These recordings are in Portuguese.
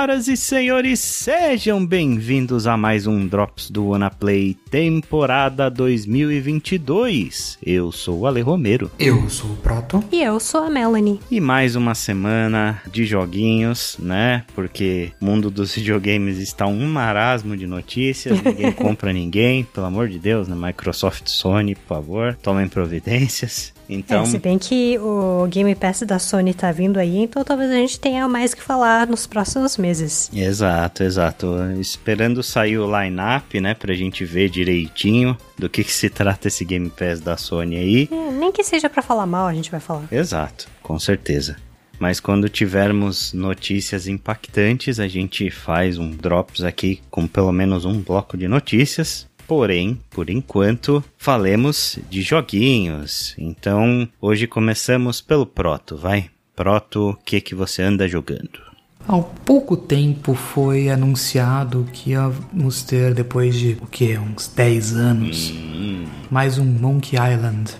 Senhoras e senhores, sejam bem-vindos a mais um Drops do Play temporada 2022. Eu sou o Ale Romero. Eu sou o Proto. E eu sou a Melanie. E mais uma semana de joguinhos, né? Porque o mundo dos videogames está um marasmo de notícias, ninguém compra ninguém, pelo amor de Deus, né? Microsoft, Sony, por favor, tomem providências. Então, é, se bem que o Game Pass da Sony tá vindo aí, então talvez a gente tenha mais que falar nos próximos meses. Exato, exato. Esperando sair o line-up, né, pra gente ver direitinho do que, que se trata esse Game Pass da Sony aí. É, nem que seja para falar mal, a gente vai falar. Exato, com certeza. Mas quando tivermos notícias impactantes, a gente faz um drops aqui com pelo menos um bloco de notícias Porém, por enquanto, falemos de joguinhos. Então, hoje começamos pelo Proto, vai? Proto, o que que você anda jogando? Há pouco tempo foi anunciado que íamos ter, depois de o que? Uns 10 anos, hum. mais um Monkey Island.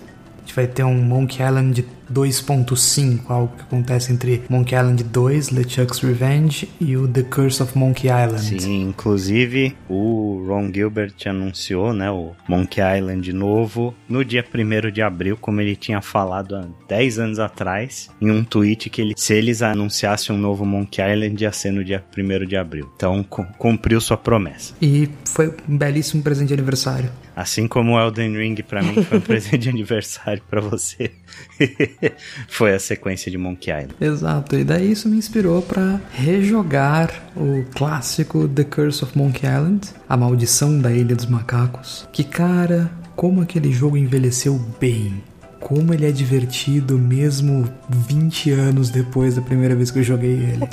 Gente vai ter um Monkey Island 2.5, algo que acontece entre Monkey Island 2, LeChuck's Revenge e o The Curse of Monkey Island. Sim, inclusive o Ron Gilbert anunciou, né, o Monkey Island novo no dia 1 de abril, como ele tinha falado há 10 anos atrás, em um tweet que ele, se eles anunciassem um novo Monkey Island ia ser no dia 1 de abril. Então cumpriu sua promessa. E foi um belíssimo presente de aniversário. Assim como o Elden Ring para mim foi um presente de aniversário para você. foi a sequência de Monkey Island. Exato, e daí isso me inspirou para rejogar o clássico The Curse of Monkey Island, A Maldição da Ilha dos Macacos. Que cara, como aquele jogo envelheceu bem como ele é divertido mesmo 20 anos depois da primeira vez que eu joguei ele.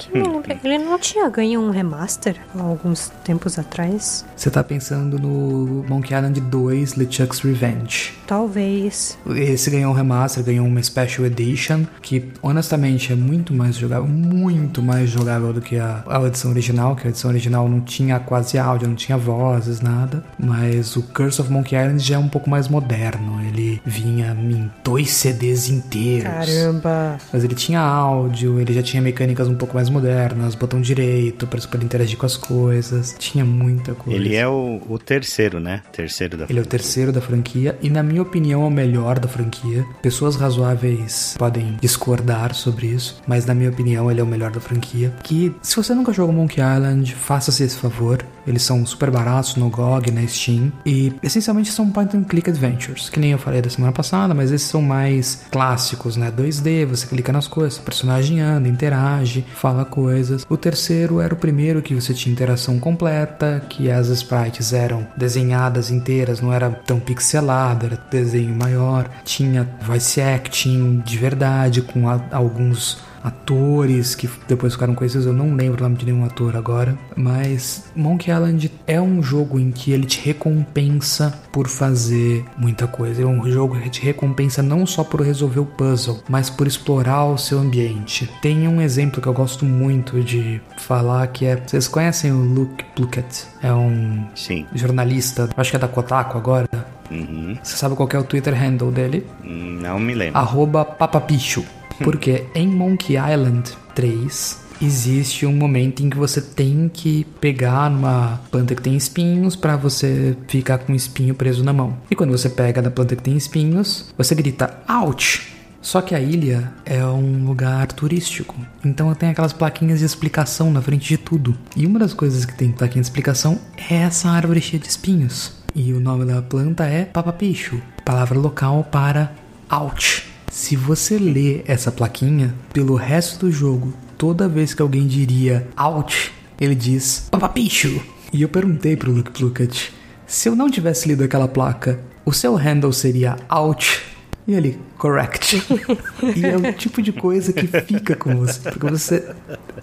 ele não tinha ganho um remaster há alguns tempos atrás? Você tá pensando no Monkey Island 2 LeChuck's Revenge. Talvez. Esse ganhou um remaster, ganhou uma Special Edition, que honestamente é muito mais jogável, muito mais jogável do que a, a edição original, que a edição original não tinha quase áudio, não tinha vozes, nada. Mas o Curse of Monkey Island já é um pouco mais moderno. Ele vinha em dois CDs inteiros. Caramba! Mas ele tinha áudio, ele já tinha mecânicas um pouco mais modernas, botão direito para poder interagir com as coisas. Tinha muita coisa. Ele é o, o terceiro, né? Terceiro da Ele franquia. é o terceiro da franquia e, na minha opinião, é o melhor da franquia. Pessoas razoáveis podem discordar sobre isso, mas, na minha opinião, ele é o melhor da franquia. Que, se você nunca jogou Monkey Island, faça-se esse favor. Eles são super baratos no GOG, na Steam. E, essencialmente, são point and click adventures, que nem eu falei da semana passada, mas esses são mais clássicos, né? 2D, você clica nas coisas, o personagem anda, interage, fala coisas. O terceiro era o primeiro que você tinha interação completa, que as sprites eram desenhadas inteiras, não era tão pixelado, era desenho maior. Tinha voice acting de verdade, com a, alguns atores que depois ficaram conhecidos, eu não lembro o nome de nenhum ator agora, mas Monkey Island é um jogo em que ele te recompensa por fazer muita coisa. É um jogo que te recompensa não só por resolver o puzzle, mas por explorar o seu ambiente. Tem um exemplo que eu gosto muito de falar que é, vocês conhecem o Luke Plunkett? É um Sim. jornalista, acho que é da Kotaku agora. Uhum. Você sabe qual é o Twitter handle dele? Não me lembro. Arroba papapicho. Porque em Monkey Island 3 existe um momento em que você tem que pegar numa planta que tem espinhos para você ficar com o espinho preso na mão. E quando você pega na planta que tem espinhos, você grita ouch. Só que a ilha é um lugar turístico, então tem aquelas plaquinhas de explicação na frente de tudo. E uma das coisas que tem plaquinha de explicação é essa árvore cheia de espinhos. E o nome da planta é papapicho, palavra local para ouch. Se você lê essa plaquinha, pelo resto do jogo, toda vez que alguém diria out, ele diz papapicho. E eu perguntei pro Luke Plunkett, se eu não tivesse lido aquela placa, o seu handle seria out? E ele, correct. e é o tipo de coisa que fica com você. Porque você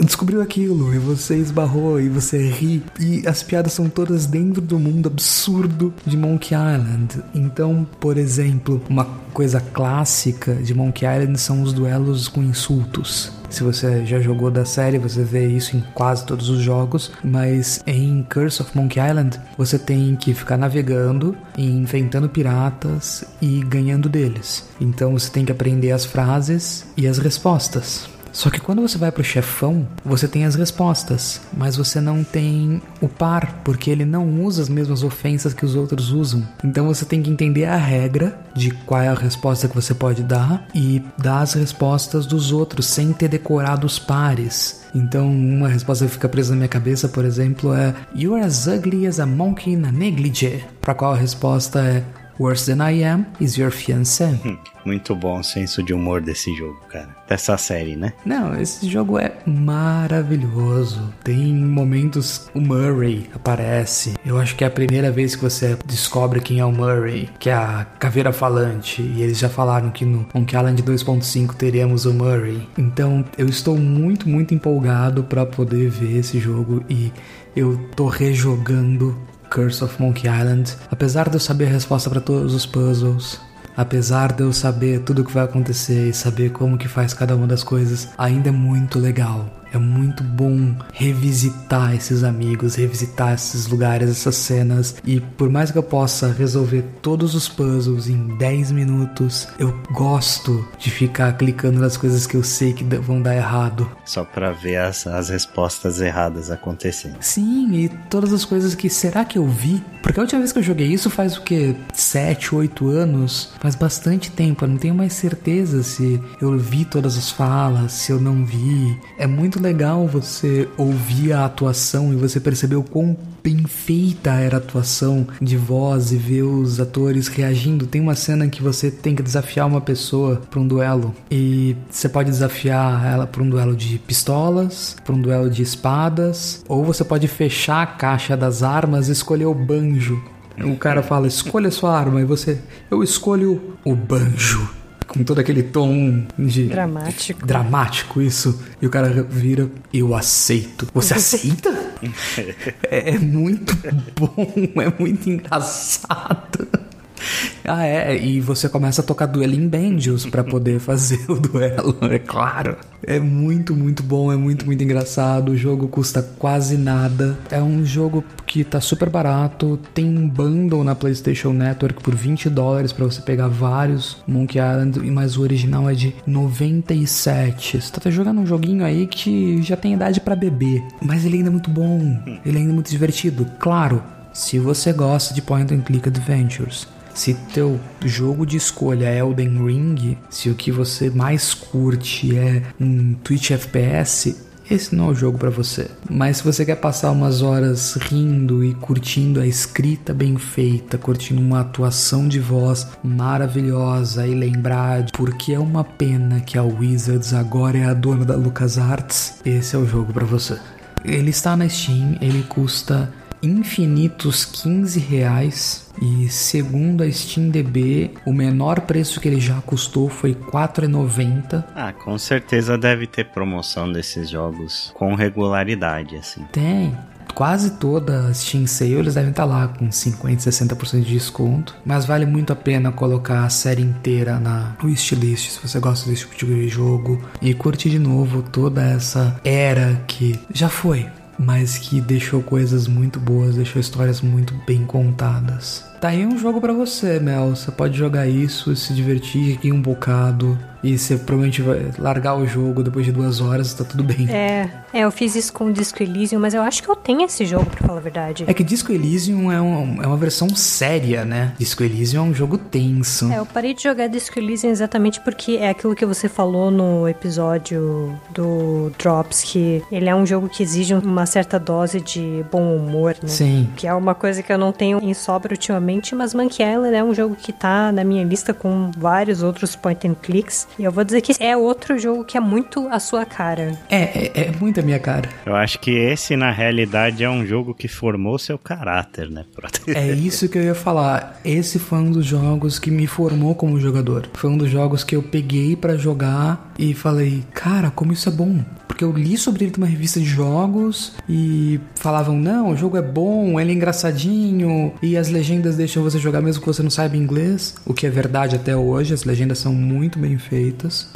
descobriu aquilo e você esbarrou e você ri. E as piadas são todas dentro do mundo absurdo de Monkey Island. Então, por exemplo, uma coisa clássica de Monkey Island são os duelos com insultos. Se você já jogou da série, você vê isso em quase todos os jogos, mas em Curse of Monkey Island, você tem que ficar navegando, enfrentando piratas e ganhando deles. Então você tem que aprender as frases e as respostas. Só que quando você vai pro chefão, você tem as respostas, mas você não tem o par, porque ele não usa as mesmas ofensas que os outros usam. Então você tem que entender a regra de qual é a resposta que você pode dar e dar as respostas dos outros sem ter decorado os pares. Então, uma resposta que fica presa na minha cabeça, por exemplo, é You are as ugly as a monkey in a negligee. Para qual a resposta é Worse Than I Am is Your Fiancé. Hum, muito bom o senso de humor desse jogo, cara. Dessa série, né? Não, esse jogo é maravilhoso. Tem momentos. O Murray aparece. Eu acho que é a primeira vez que você descobre quem é o Murray, que é a caveira falante. E eles já falaram que no Monkey Island 2.5 teremos o Murray. Então eu estou muito, muito empolgado para poder ver esse jogo e eu tô rejogando Curse of Monkey Island, apesar de eu saber a resposta para todos os puzzles, apesar de eu saber tudo o que vai acontecer e saber como que faz cada uma das coisas, ainda é muito legal. É muito bom revisitar esses amigos, revisitar esses lugares, essas cenas. E por mais que eu possa resolver todos os puzzles em 10 minutos, eu gosto de ficar clicando nas coisas que eu sei que vão dar errado. Só para ver as, as respostas erradas acontecendo. Sim, e todas as coisas que será que eu vi? Porque a última vez que eu joguei isso faz o que? 7, 8 anos? Faz bastante tempo, eu não tenho mais certeza se eu vi todas as falas, se eu não vi. É muito legal você ouvir a atuação e você perceber o quão bem feita era a atuação de voz e ver os atores reagindo. Tem uma cena que você tem que desafiar uma pessoa para um duelo e você pode desafiar ela para um duelo de pistolas, para um duelo de espadas, ou você pode fechar a caixa das armas e escolher o banjo. O cara fala: "Escolha sua arma" e você: "Eu escolho o banjo" com todo aquele tom de. Dramático. Dramático, isso. E o cara vira, eu aceito. Você aceita? é, é muito bom, é muito engraçado. Ah, é, e você começa a tocar duelo em banjos para poder fazer o duelo, é claro. É muito, muito bom, é muito, muito engraçado. O jogo custa quase nada. É um jogo que tá super barato. Tem um bundle na PlayStation Network por 20 dólares para você pegar vários Monkey Island, mas o original é de 97. Você tá jogando um joguinho aí que já tem idade para beber, mas ele ainda é muito bom. Ele é ainda muito divertido. Claro, se você gosta de point and click adventures, se teu jogo de escolha é Elden Ring, se o que você mais curte é um Twitch FPS, esse não é o jogo para você. Mas se você quer passar umas horas rindo e curtindo a escrita bem feita, curtindo uma atuação de voz maravilhosa e lembrar de porque é uma pena que a Wizards agora é a dona da LucasArts, esse é o jogo para você. Ele está na Steam, ele custa infinitos 15 reais e segundo a SteamDB, o menor preço que ele já custou foi R$ 4,90. Ah, com certeza deve ter promoção desses jogos com regularidade, assim. Tem. Quase toda a Steam Sale eles devem estar lá com 50, 60% de desconto. Mas vale muito a pena colocar a série inteira na wishlist se você gosta desse tipo de jogo. E curtir de novo toda essa era que já foi mas que deixou coisas muito boas, deixou histórias muito bem contadas. Tá aí um jogo para você, Mel. Você pode jogar isso, se divertir aqui um bocado. E você provavelmente vai largar o jogo depois de duas horas, tá tudo bem. É, é, eu fiz isso com o Disco Elysium, mas eu acho que eu tenho esse jogo, pra falar a verdade. É que Disco Elysium é, um, é uma versão séria, né? Disco Elysium é um jogo tenso. É, eu parei de jogar Disco Elysium exatamente porque é aquilo que você falou no episódio do Drops, que ele é um jogo que exige uma certa dose de bom humor, né? Sim. Que é uma coisa que eu não tenho em sobra ultimamente, mas Monkey Island é um jogo que tá na minha lista com vários outros point and clicks. E eu vou dizer que é outro jogo que é muito a sua cara. É, é, é muito a minha cara. Eu acho que esse, na realidade, é um jogo que formou seu caráter, né? é isso que eu ia falar. Esse foi um dos jogos que me formou como jogador. Foi um dos jogos que eu peguei para jogar e falei, cara, como isso é bom. Porque eu li sobre ele numa revista de jogos e falavam, não, o jogo é bom, ele é engraçadinho e as legendas deixam você jogar mesmo que você não saiba inglês, o que é verdade até hoje, as legendas são muito bem feitas.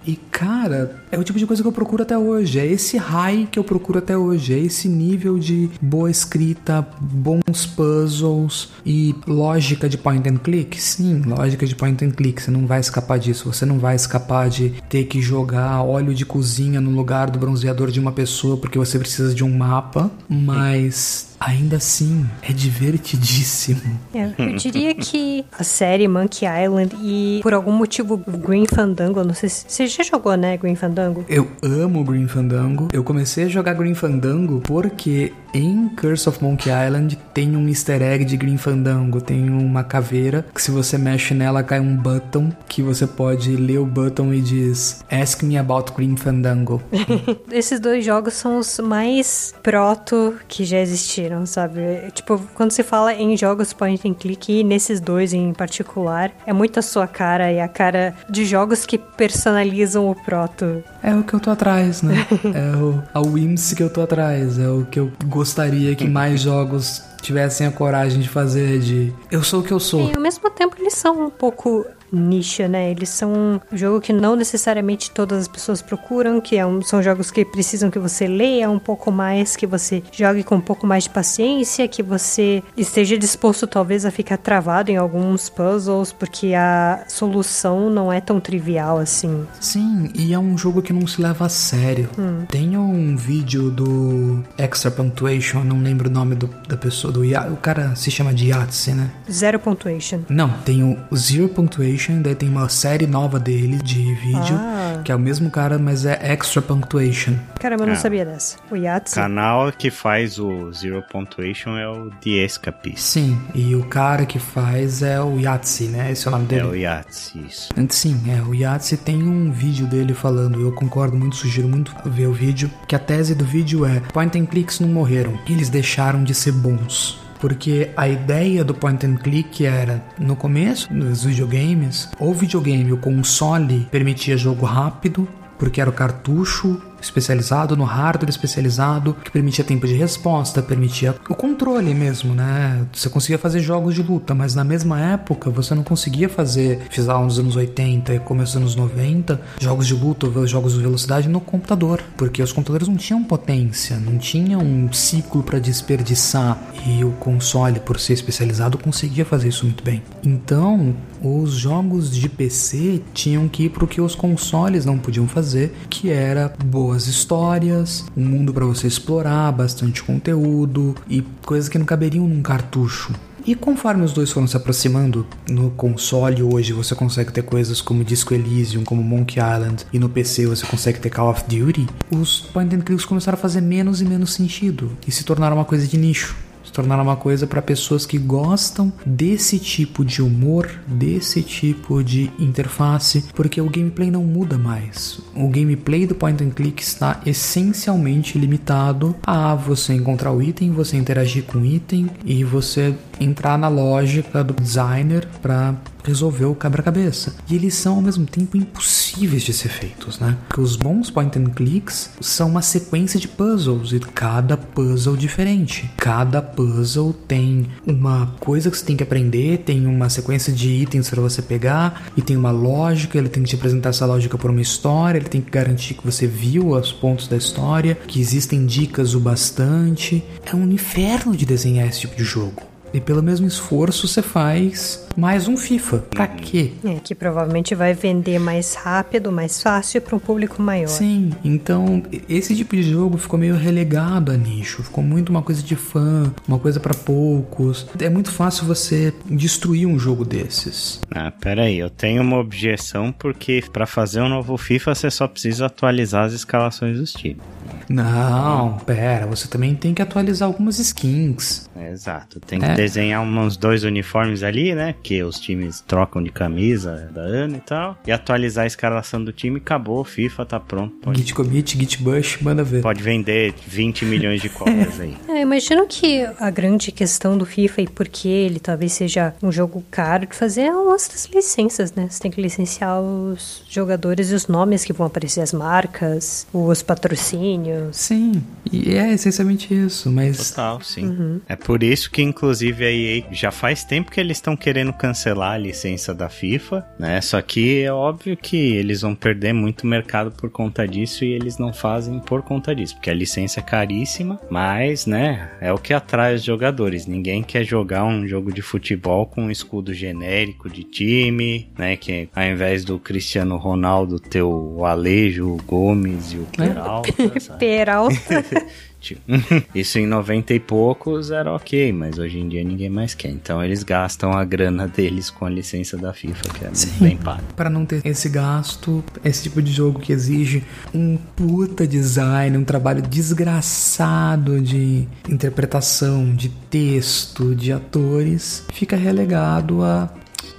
E cara, é o tipo de coisa que eu procuro até hoje, é esse high que eu procuro até hoje, é esse nível de boa escrita, bons puzzles e lógica de point and click. Sim, lógica de point and click, você não vai escapar disso, você não vai escapar de ter que jogar óleo de cozinha no lugar do bronzeador de uma pessoa porque você precisa de um mapa, mas ainda assim é divertidíssimo. É, eu diria que a série Monkey Island e por algum motivo Green Fandango, não sei se você já jogou, né, Green Fandango? Eu amo Green Fandango. Eu comecei a jogar Green Fandango porque em Curse of Monkey Island tem um easter egg de Green Fandango, tem uma caveira que se você mexe nela cai um button que você pode ler o button e diz Ask me about Green Fandango. Esses dois jogos são os mais proto que já existiram, sabe? Tipo, quando se fala em jogos point and click e nesses dois em particular, é muito a sua cara e a cara de jogos que personalizam o proto. É o que eu tô atrás, né? é o, a Whimsy que eu tô atrás, é o que eu gostaria que mais jogos tivessem a coragem de fazer de eu sou o que eu sou. E ao mesmo tempo eles são um pouco nicha, né? Eles são um jogo que não necessariamente todas as pessoas procuram, que é um, são jogos que precisam que você leia um pouco mais, que você jogue com um pouco mais de paciência, que você esteja disposto talvez a ficar travado em alguns puzzles, porque a solução não é tão trivial assim. Sim, e é um jogo que não se leva a sério. Hum. Tem um vídeo do Extra Punctuation, não lembro o nome do, da pessoa, do o cara se chama de Yahtzee, né? Zero Punctuation. Não, tem o Zero Punctuation Punctuation, daí tem uma série nova dele de vídeo, ah. que é o mesmo cara, mas é Extra Punctuation. Caramba, eu não é. sabia dessa. O. O canal que faz o Zero Punctuation é o The Escapist. Sim, e o cara que faz é o Yahtzee, né? Esse é o nome dele. É o Yahtzee, isso. Sim, é, o Yahtzee tem um vídeo dele falando, eu concordo muito, sugiro muito ver o vídeo, que a tese do vídeo é point and clicks não morreram, eles deixaram de ser bons porque a ideia do point and click era no começo dos videogames, o videogame, o console permitia jogo rápido, porque era o cartucho especializado, no hardware especializado, que permitia tempo de resposta, permitia o controle mesmo, né? Você conseguia fazer jogos de luta, mas na mesma época você não conseguia fazer, fiz lá nos anos 80 e começo dos anos 90, jogos de luta jogos de velocidade no computador, porque os computadores não tinham potência, não tinham um ciclo para desperdiçar e o console, por ser especializado, conseguia fazer isso muito bem. Então, os jogos de PC tinham que ir para o que os consoles não podiam fazer, que era boa boas histórias, um mundo para você explorar, bastante conteúdo e coisas que não caberiam num cartucho. E conforme os dois foram se aproximando, no console hoje você consegue ter coisas como Disco Elysium, como Monkey Island, e no PC você consegue ter Call of Duty, os point and clicks começaram a fazer menos e menos sentido e se tornaram uma coisa de nicho se tornar uma coisa para pessoas que gostam desse tipo de humor, desse tipo de interface, porque o gameplay não muda mais. O gameplay do point and click está essencialmente limitado a você encontrar o item, você interagir com o item e você entrar na lógica do designer para resolver o quebra-cabeça. E eles são ao mesmo tempo impossíveis de ser feitos, né? Porque os bons point and clicks são uma sequência de puzzles e cada puzzle diferente. Cada puzzle tem uma coisa que você tem que aprender, tem uma sequência de itens para você pegar e tem uma lógica, ele tem que te apresentar essa lógica por uma história, ele tem que garantir que você viu os pontos da história, que existem dicas o bastante. É um inferno de desenhar esse tipo de jogo. E pelo mesmo esforço você faz mais um FIFA. Pra quê? É, que provavelmente vai vender mais rápido, mais fácil para um público maior. Sim, então esse tipo de jogo ficou meio relegado a nicho. Ficou muito uma coisa de fã, uma coisa para poucos. É muito fácil você destruir um jogo desses. Ah, peraí, eu tenho uma objeção porque para fazer um novo FIFA você só precisa atualizar as escalações dos times. Não, pera, você também tem que atualizar algumas skins. exato, tem que é. Desenhar uns dois uniformes ali, né? Que os times trocam de camisa da ano e tal. E atualizar a escalação do time, acabou, FIFA tá pronto. Pode... Git commit, git bush, manda ver. Pode vender 20 milhões de cópias aí. É, imagino que a grande questão do FIFA e por que ele talvez seja um jogo caro de fazer é o lance das licenças, né? Você tem que licenciar os jogadores e os nomes que vão aparecer, as marcas, os patrocínios. Sim, e é essencialmente isso, mas. Total, sim. É por isso que, inclusive, a EA já faz tempo que eles estão querendo cancelar a licença da FIFA, né? Só que é óbvio que eles vão perder muito mercado por conta disso e eles não fazem por conta disso, porque a licença é caríssima, mas, né, é o que atrai os jogadores. Ninguém quer jogar um jogo de futebol com um escudo genérico de time, né? Que ao invés do Cristiano Ronaldo ter o Alejo, o Gomes e o Peralta, sabe? Peralta. Tipo, Isso em 90 e poucos era ok, mas hoje em dia ninguém mais quer. Então eles gastam a grana deles com a licença da FIFA, que é muito bem pago. Para não ter esse gasto, esse tipo de jogo que exige um puta design, um trabalho desgraçado de interpretação, de texto, de atores, fica relegado a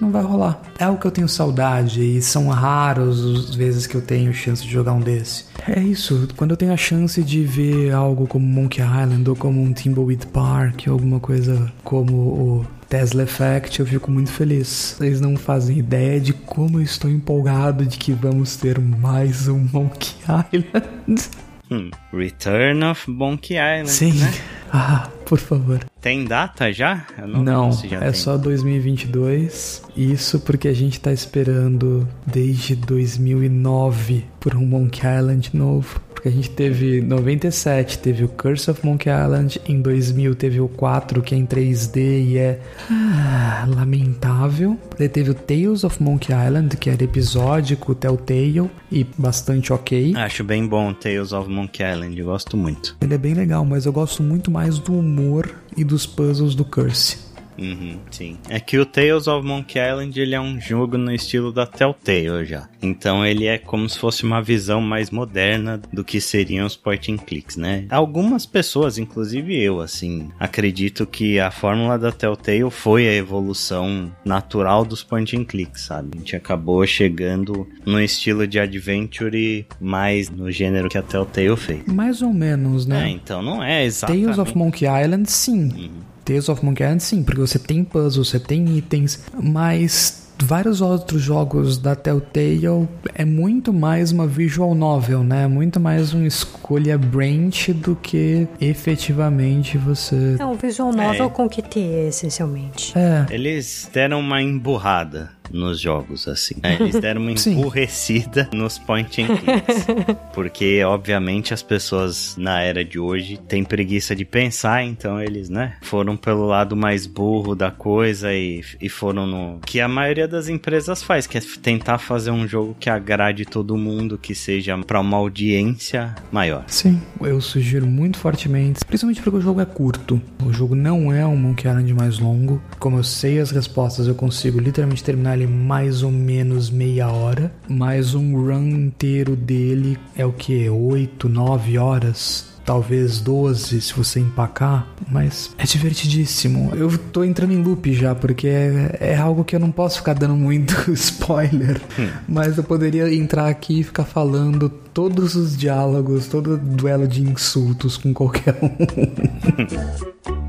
não vai rolar. É o que eu tenho saudade e são raros as vezes que eu tenho chance de jogar um desse. É isso, quando eu tenho a chance de ver algo como Monkey Island ou como um Thimbleweed Park ou alguma coisa como o Tesla Effect, eu fico muito feliz. Vocês não fazem ideia de como eu estou empolgado de que vamos ter mais um Monkey Island. Hum, Return of Monkey Island, Sim. né? Ah, por favor. Tem data já? Eu Não, se já é tem. só 2022. Isso porque a gente tá esperando desde 2009 por um Monkey Island novo. Porque a gente teve 97, teve o Curse of Monkey Island, em 2000 teve o 4 que é em 3D e é ah, lamentável. Daí teve o Tales of Monkey Island, que era episódico, Telltale e bastante ok. Acho bem bom Tales of Monkey Island, gosto muito. Ele é bem legal, mas eu gosto muito mais do humor e dos puzzles do Curse. Uhum, sim. É que o Tales of Monkey Island ele é um jogo no estilo da Telltale já. Então ele é como se fosse uma visão mais moderna do que seriam os point and clicks, né? Algumas pessoas, inclusive eu, assim, acredito que a fórmula da Telltale foi a evolução natural dos point and clicks, sabe? A gente acabou chegando no estilo de adventure mais no gênero que a Telltale fez. Mais ou menos, É, né? então não é exatamente. Tales of Monkey Island, sim. Uhum. Tales of Monkey Island, sim, porque você tem puzzles, você tem itens, mas vários outros jogos da Telltale é muito mais uma visual novel, né? Muito mais uma escolha branch do que efetivamente você. É um visual novel É. com QTE, essencialmente. É, Eles deram uma emburrada nos jogos, assim. É, eles deram uma Sim. emburrecida nos point and clicks. Porque, obviamente, as pessoas na era de hoje têm preguiça de pensar, então eles, né, foram pelo lado mais burro da coisa e, e foram no. que a maioria das empresas faz, que é tentar fazer um jogo que agrade todo mundo, que seja pra uma audiência maior. sim, eu sugiro muito fortemente, principalmente porque o jogo é curto. O jogo não é um Monkey Island mais longo. Como eu sei as respostas, eu consigo literalmente terminar em mais ou menos meia hora. Mas um run inteiro dele é o que? 8, 9 horas? Talvez 12 se você empacar, mas é divertidíssimo. Eu tô entrando em loop já, porque é, é algo que eu não posso ficar dando muito spoiler. Mas eu poderia entrar aqui e ficar falando todos os diálogos, todo duelo de insultos com qualquer um.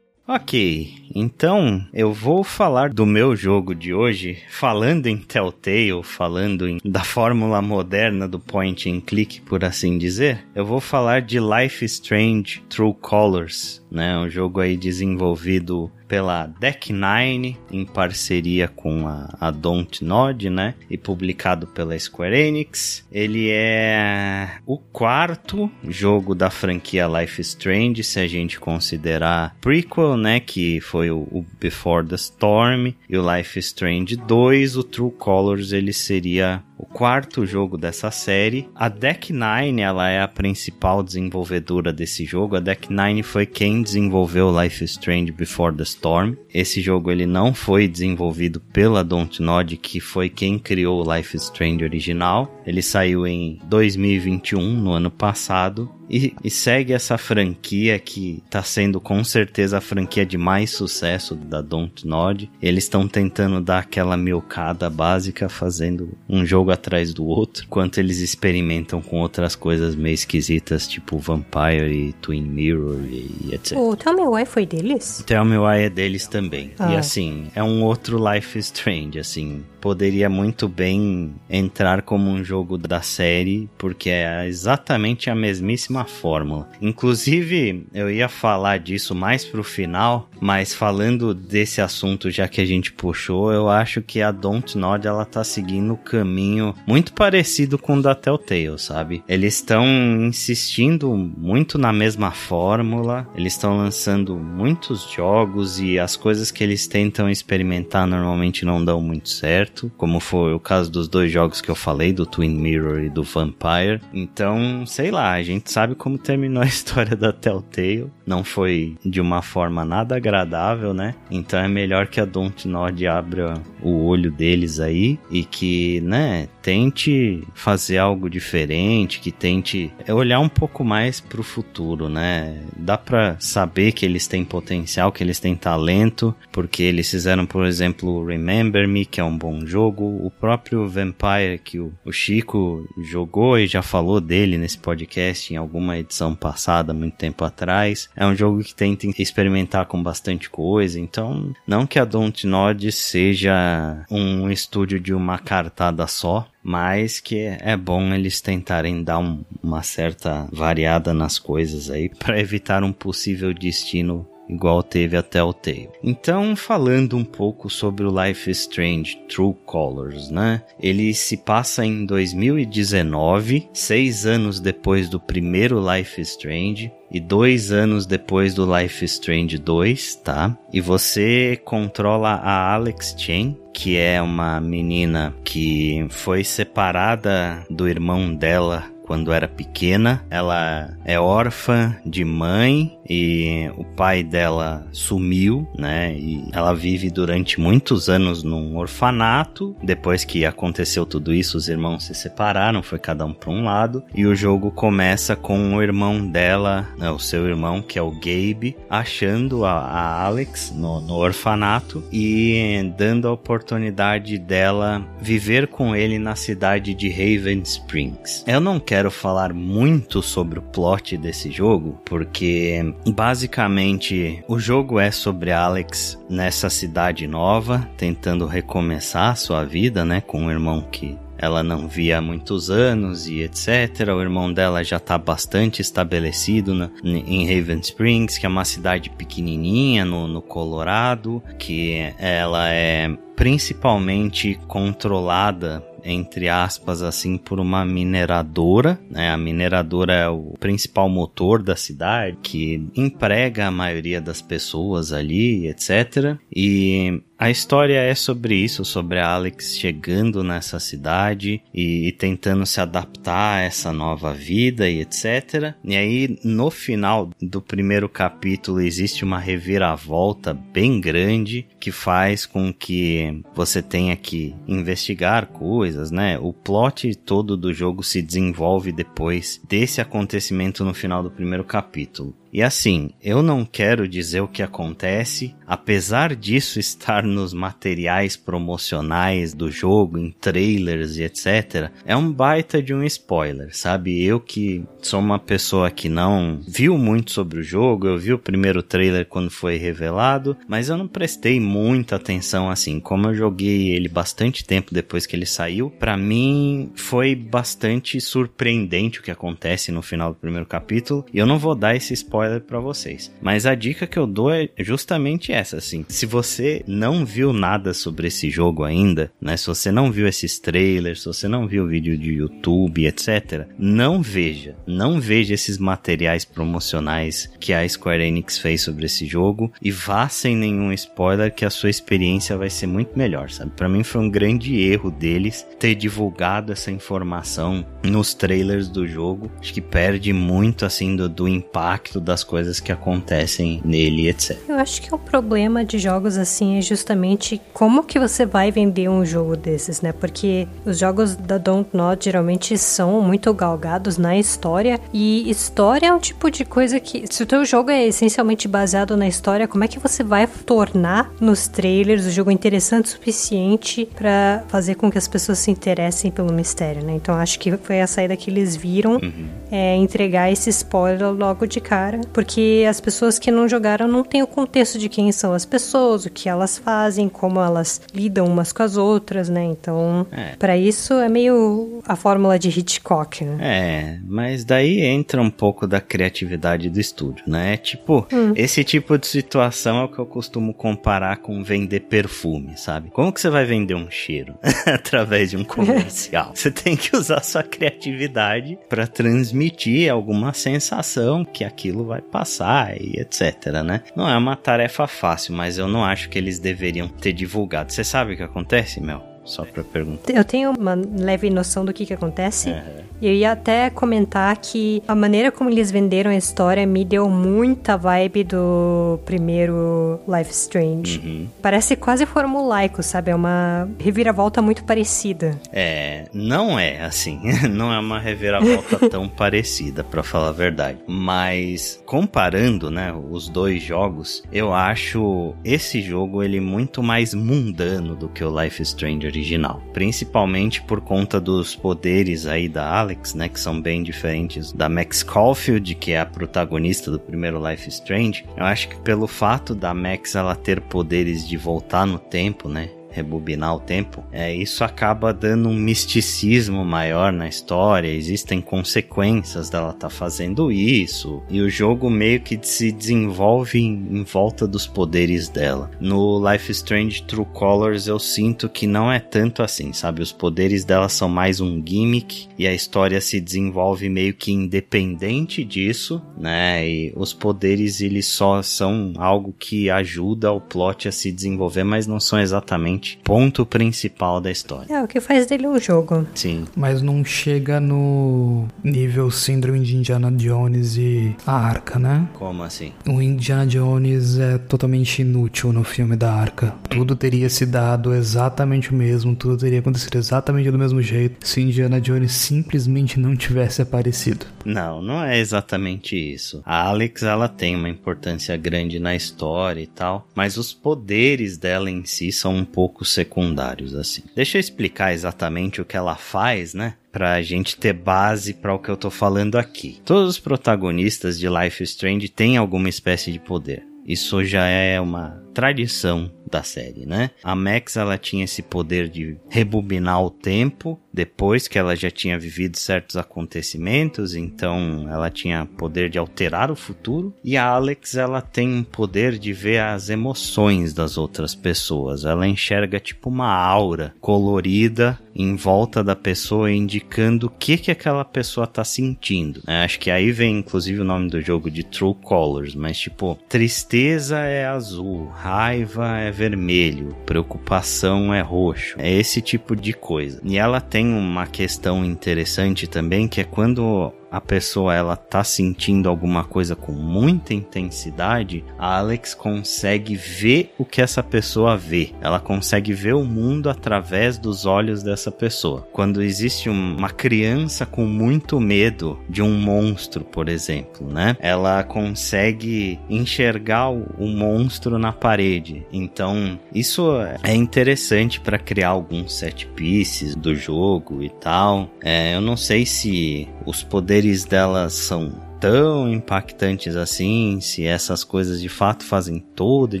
Ok, então eu vou falar do meu jogo de hoje, falando em Telltale, falando em, da fórmula moderna do point and click, por assim dizer. Eu vou falar de Life is Strange True Colors, né? Um jogo aí desenvolvido pela Deck Nine em parceria com a, a Dontnod, né? E publicado pela Square Enix. Ele é o quarto jogo da franquia Life Strange, se a gente considerar prequel, né? Que foi o, o Before the Storm e o Life Strange 2. O True Colors ele seria o quarto jogo dessa série. A Deck Nine, ela é a principal desenvolvedora desse jogo. A Deck Nine foi quem desenvolveu Life is Strange Before the Storm. Esse jogo ele não foi desenvolvido pela Dontnod, que foi quem criou o Life is Strange original. Ele saiu em 2021, no ano passado. E, e segue essa franquia que está sendo com certeza a franquia de mais sucesso da Dontnod. Eles estão tentando dar aquela milcada básica, fazendo um jogo atrás do outro, quanto eles experimentam com outras coisas meio esquisitas, tipo Vampire e Twin Mirror e, etc. O Tell Me Why foi deles? Tell Me Why é deles também. Ah. E assim, é um outro Life is Strange, assim. Poderia muito bem entrar como um jogo da série, porque é exatamente a mesmíssima fórmula. Inclusive, eu ia falar disso mais pro final, mas falando desse assunto já que a gente puxou, eu acho que a Don't Nod ela tá seguindo o caminho muito parecido com o da Telltale, sabe? Eles estão insistindo muito na mesma fórmula, eles estão lançando muitos jogos e as coisas que eles tentam experimentar normalmente não dão muito certo, como foi o caso dos dois jogos que eu falei, do Twin Mirror e do Vampire. Então, sei lá, a gente sabe como terminou a história da Telltale. Não foi de uma forma nada agradável, né? Então é melhor que a Dontnod abra o olho deles aí e que, né, tente fazer algo diferente, que tente olhar um pouco mais pro futuro, né? Dá pra saber que eles têm potencial, que eles têm talento, porque eles fizeram, por exemplo, Remember Me, que é um bom jogo, o próprio Vampire que o, Chico jogou e já falou dele nesse podcast em alguma edição passada, muito tempo atrás. É um jogo que tenta experimentar com bastante coisa, então não que a Dontnod seja um estúdio de uma cartada só, mas que é bom eles tentarem dar um, uma certa variada nas coisas aí para evitar um possível destino igual teve a Telltale. Então, falando um pouco sobre o Life is Strange True Colors, né? Ele se passa em 2019, seis anos depois do primeiro Life is Strange e dois anos depois do Life Strange 2, tá? E você controla a Alex Chen, que é uma menina que foi separada do irmão dela quando era pequena. Ela é órfã de mãe e o pai dela sumiu, né? E ela vive durante muitos anos num orfanato. Depois que aconteceu tudo isso, os irmãos se separaram, foi cada um para um lado. E o jogo começa com o irmão dela, né, o seu irmão, que é o Gabe, achando a, a Alex no, no orfanato e dando a oportunidade dela viver com ele na cidade de Haven Springs. Eu não quero falar muito sobre o plot desse jogo, porque basicamente o jogo é sobre Alex nessa cidade nova, tentando recomeçar sua vida, né, com um irmão que ela não via há muitos anos e etc. O irmão dela já está bastante estabelecido na, em Haven Springs, que é uma cidade pequenininha no, no Colorado, que ela é principalmente controlada entre aspas, assim, por uma mineradora. Né? A mineradora é o principal motor da cidade, que emprega a maioria das pessoas ali, etc. E a história é sobre isso, sobre a Alex chegando nessa cidade e, e, tentando se adaptar a essa nova vida e etc. E aí, no final do primeiro capítulo, existe uma reviravolta bem grande que faz com que você tenha que investigar coisas, né? O plot todo do jogo se desenvolve depois desse acontecimento no final do primeiro capítulo. E assim, eu não quero dizer o que acontece, apesar disso estar nos materiais promocionais do jogo, em trailers e etc. É um baita de um spoiler, sabe? Eu que sou uma pessoa que não viu muito sobre o jogo, eu vi o primeiro trailer quando foi revelado, mas eu não prestei muita atenção assim. Como eu joguei ele bastante tempo depois que ele saiu, para mim foi bastante surpreendente o que acontece no final do primeiro capítulo, e eu não vou dar esse spoiler spoiler para vocês. Mas a dica que eu dou é justamente essa, assim. Se você não viu nada sobre esse jogo ainda, né? Se você não viu esses trailers, se você não viu vídeo de YouTube, etc, não veja, não veja esses materiais promocionais que a Square Enix fez sobre esse jogo e vá sem nenhum spoiler que a sua experiência vai ser muito melhor, sabe? Para mim foi um grande erro deles ter divulgado essa informação nos trailers do jogo. Acho que perde muito assim do, do impacto das coisas que acontecem nele, etc. Eu acho que o problema de jogos assim é justamente como que você vai vender um jogo desses, né? Porque os jogos da Don't Not geralmente são muito galgados na história e história é um tipo de coisa que se o teu jogo é essencialmente baseado na história, como é que você vai tornar nos trailers o jogo interessante o suficiente para fazer com que as pessoas se interessem pelo mistério, né? Então acho que foi a saída que eles viram uhum. é, entregar esse spoiler logo de cara, porque as pessoas que não jogaram não têm o contexto de quem são as pessoas, o que elas fazem, como elas lidam umas com as outras, né? Então, é. para isso é meio a fórmula de Hitchcock, né? É, mas daí entra um pouco da criatividade do estúdio, né? Tipo, hum. esse tipo de situação é o que eu costumo comparar com vender perfume, sabe? Como que você vai vender um cheiro através de um comercial? você tem que usar sua criatividade para transmitir alguma sensação que aquilo vai passar e etc, né? Não é uma tarefa fácil, mas eu não acho que eles deveriam ter divulgado. Você sabe o que acontece, Mel? Só pra perguntar. Eu tenho uma leve noção do que que acontece. Uhum. Eu ia até comentar que a maneira como eles venderam a história me deu muita vibe do primeiro Life Strange. Uhum. Parece quase formulaico, sabe? É uma reviravolta muito parecida. É, não é assim. Não é uma reviravolta tão parecida, para falar a verdade. Mas comparando, né, os dois jogos, eu acho esse jogo ele muito mais mundano do que o Life Strange original, principalmente por conta dos poderes aí da Alex, né, que são bem diferentes da Max Caulfield, que é a protagonista do primeiro Life Strange. Eu acho que pelo fato da Max ela ter poderes de voltar no tempo, né, rebobinar o tempo, é, isso acaba dando um misticismo maior na história, existem consequências dela estar tá fazendo isso, e o jogo meio que se desenvolve em, em, volta dos poderes dela. No Life Strange True Colors eu sinto que não é tanto assim, sabe? Os poderes dela são mais um gimmick e a história se desenvolve meio que independente disso, né? E os poderes eles só são algo que ajuda o plot a se desenvolver, mas não são exatamente ponto principal da história. É, o que faz dele um jogo. Sim. Mas não chega no nível síndrome de Indiana Jones e a Arca, né? Como assim? O Indiana Jones é totalmente inútil no filme da Arca. Tudo teria se dado exatamente o mesmo, tudo teria acontecido exatamente do mesmo jeito se Indiana Jones simplesmente não tivesse aparecido. Não, não é exatamente isso. A Alex, ela tem uma importância grande na história e tal, mas os poderes dela em si são um pouco pouco secundários assim. Deixa eu explicar exatamente o que ela faz, né? Pra gente ter base para o que eu tô falando aqui. Todos os protagonistas de Life Strange têm alguma espécie de poder. Isso já é uma tradição da série, né? A Max ela tinha esse poder de rebobinar o tempo depois que ela já tinha vivido certos acontecimentos, então ela tinha poder de alterar o futuro. E a Alex ela tem poder de ver as emoções das outras pessoas. Ela enxerga tipo uma aura colorida em volta da pessoa, indicando o que que aquela pessoa tá sentindo. É, acho que aí vem inclusive o nome do jogo de True Colors, mas tipo tristeza é azul, raiva é vermelho, preocupação é roxo. É esse tipo de coisa. E ela tem uma questão interessante também que é quando a pessoa ela tá sentindo alguma coisa com muita intensidade, a Alex consegue ver o que essa pessoa vê. Ela consegue ver o mundo através dos olhos dessa pessoa. Quando existe uma criança com muito medo de um monstro, por exemplo, né? Ela consegue enxergar o monstro na parede. Então, isso é interessante para criar alguns set pieces do jogo e tal. É, eu não sei se os poderes dela são tão impactantes assim, se essas coisas de fato fazem toda a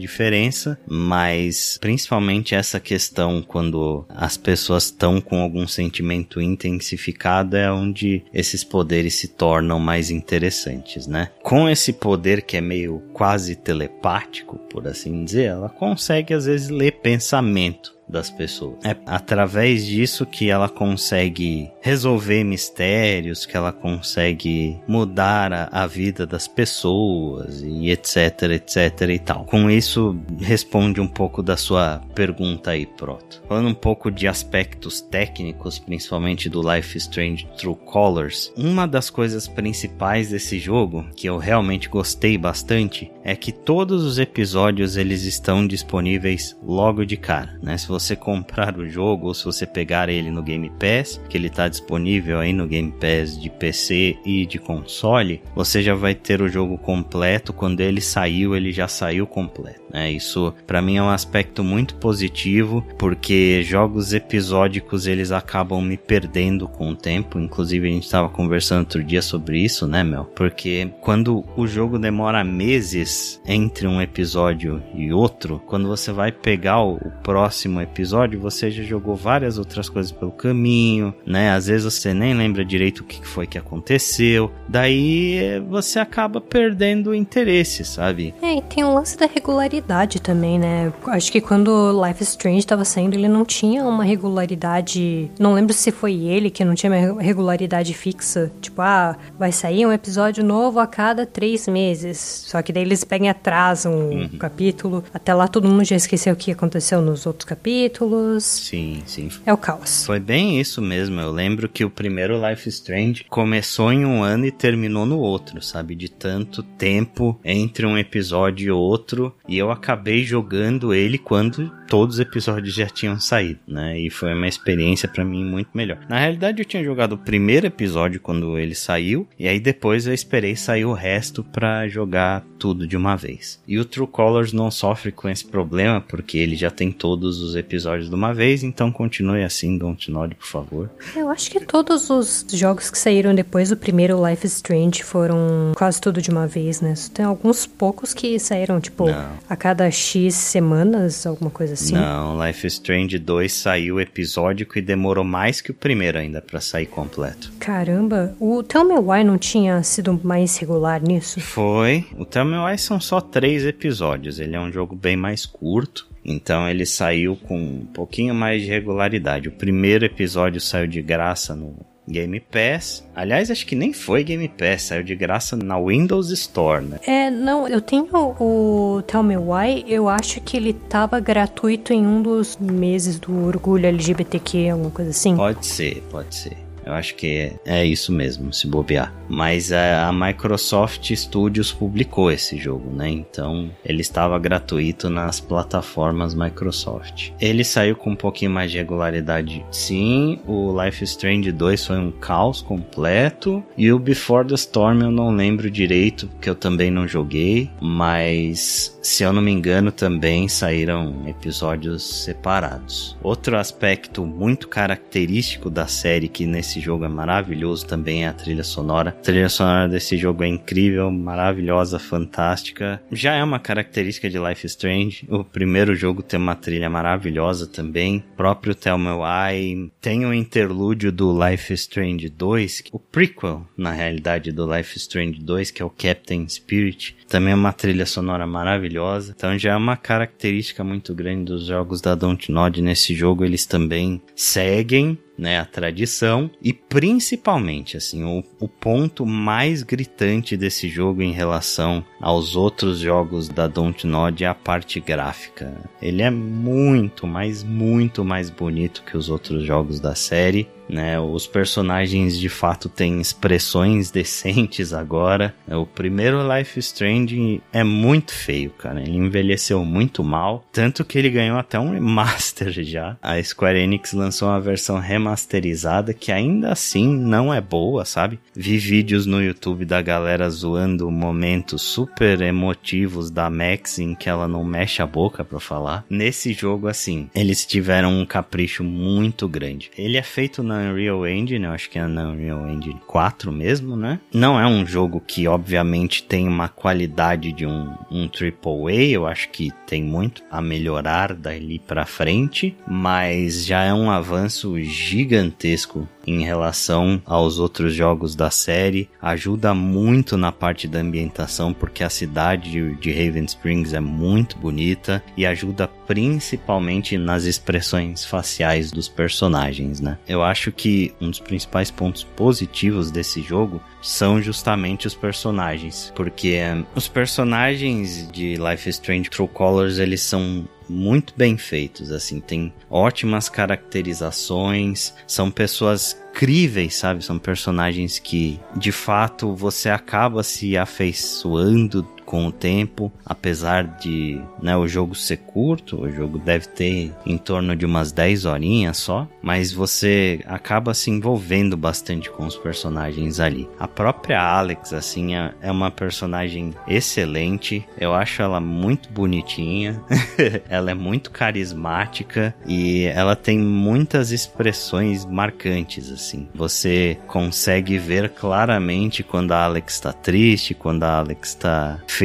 diferença, mas principalmente essa questão quando as pessoas estão com algum sentimento intensificado é onde esses poderes se tornam mais interessantes, né? Com esse poder que é meio quase telepático, por assim dizer, ela consegue às vezes ler pensamento das pessoas. É através disso que ela consegue resolver mistérios, que ela consegue mudar a, a vida das pessoas e etc, etc e tal. Com isso, responde um pouco da sua pergunta aí, Proto. Falando um pouco de aspectos técnicos, principalmente do Life Strange True Colors, uma das coisas principais desse jogo, que eu realmente gostei bastante, é que todos os episódios eles estão disponíveis logo de cara, né? Se você comprar o jogo ou se você pegar ele no Game Pass, que ele está disponível aí no Game Pass de PC e de console, você já vai ter o jogo completo. Quando ele saiu, ele já saiu completo. Né? Isso para mim é um aspecto muito positivo, porque jogos episódicos eles acabam me perdendo com o tempo. Inclusive a gente estava conversando outro dia sobre isso, né, Mel? Porque quando o jogo demora meses entre um episódio e outro, quando você vai pegar o próximo episódio, você já jogou várias outras coisas pelo caminho, né? Às vezes você nem lembra direito o que foi que aconteceu. Daí você acaba perdendo o interesse, sabe? É, e tem o lance da regularidade regularidade também, né? Acho que quando Life is Strange estava saindo, ele não tinha uma regularidade. Não lembro se foi ele que não tinha uma regularidade fixa. Tipo, ah, vai sair um episódio novo a cada três meses. Só que daí eles pegam e atrasam uhum. o capítulo. Até lá todo mundo já esqueceu o que aconteceu nos outros capítulos. Sim, sim. É o caos. Foi bem isso mesmo. Eu lembro que o primeiro Life Strange começou em um ano e terminou no outro, sabe? De tanto tempo entre um episódio e outro. E eu acabei jogando ele quando todos os episódios já tinham saído, né? E foi uma experiência para mim muito melhor. Na realidade, eu tinha jogado o primeiro episódio quando ele saiu, e aí depois eu esperei sair o resto para jogar tudo de uma vez. E o True Colors não sofre com esse problema porque ele já tem todos os episódios de uma vez, então continue assim, Don't Nod, por favor. Eu acho que todos os jogos que saíram depois do primeiro Life is Strange foram quase tudo de uma vez, né? Tem alguns poucos que saíram, tipo, não. a cada X semanas, alguma coisa assim. Não, Life is Strange 2 saiu episódico e demorou mais que o primeiro ainda para sair completo. Caramba, o Tell Me Why não tinha sido mais regular nisso? Foi. O Tell Me Why são só três episódios. Ele é um jogo bem mais curto. Então ele saiu com um pouquinho mais de regularidade. O primeiro episódio saiu de graça no Game Pass. Aliás, acho que nem foi Game Pass, saiu de graça na Windows Store, né? É, não, eu tenho o Tell Me Why, eu acho que ele tava gratuito em um dos meses do orgulho LGBTQ, alguma coisa assim. Pode ser, pode ser. Eu acho que é, é isso mesmo, se bobear. Mas a, a, Microsoft Studios publicou esse jogo, né? Então ele estava gratuito nas plataformas Microsoft. Ele saiu com um pouquinho mais de regularidade, sim. O Life Strange 2 foi um caos completo. E o Before the Storm eu não lembro direito, porque eu também não joguei. Mas se eu não me engano, também saíram episódios separados. Outro aspecto muito característico da série que nesse desse jogo é maravilhoso também é a trilha sonora. A trilha sonora desse jogo é incrível, maravilhosa, fantástica. Já é uma característica de Life Strange. O primeiro jogo tem uma trilha maravilhosa também. O próprio Tell Me Why. Tem o um interlúdio do Life Strange 2, o prequel, na realidade, do Life Strange 2, que é o Captain Spirit. Também é uma trilha sonora maravilhosa. Então já é uma característica muito grande dos jogos da Dontnod nesse jogo. Eles também seguem né, a tradição e principalmente assim o, o ponto mais gritante desse jogo em relação aos outros jogos da Dontnod é a parte gráfica. Ele é muito, mas muito mais bonito que os outros jogos da série né? Os personagens de fato têm expressões decentes agora. O primeiro Life Strange é muito feio, cara. Ele envelheceu muito mal, tanto que ele ganhou até um remaster já. A Square Enix lançou uma versão remasterizada que ainda assim não é boa, sabe? Vi vídeos no YouTube da galera zoando momentos super emotivos da Max em que ela não mexe a boca para falar. Nesse jogo assim, eles tiveram um capricho muito grande. Ele é feito na Unreal Engine, eu acho que é na Unreal Engine 4 mesmo, né? Não é um jogo que, obviamente, tem uma qualidade de um, um AAA, eu acho que tem muito a melhorar dali pra frente, mas já é um avanço gigantesco em relação aos outros jogos da série. Ajuda muito na parte da ambientação, porque a cidade de Raven Springs é muito bonita e ajuda principalmente nas expressões faciais dos personagens, né? Eu acho que um dos principais pontos positivos desse jogo são justamente os personagens, porque eh, os personagens de Life is Strange True Colors eles são muito bem feitos, assim, tem ótimas caracterizações, são pessoas críveis, sabe? São personagens que de fato você acaba se afeiçoando com o tempo, apesar de né, o jogo ser curto, o jogo deve ter em torno de umas 10 horinhas só, mas você acaba se envolvendo bastante com os personagens ali. A própria Alex, assim, é, é uma personagem excelente, eu acho ela muito bonitinha, ela é muito carismática e ela tem muitas expressões marcantes, assim. Você consegue ver claramente quando a Alex está triste, quando a Alex está feliz,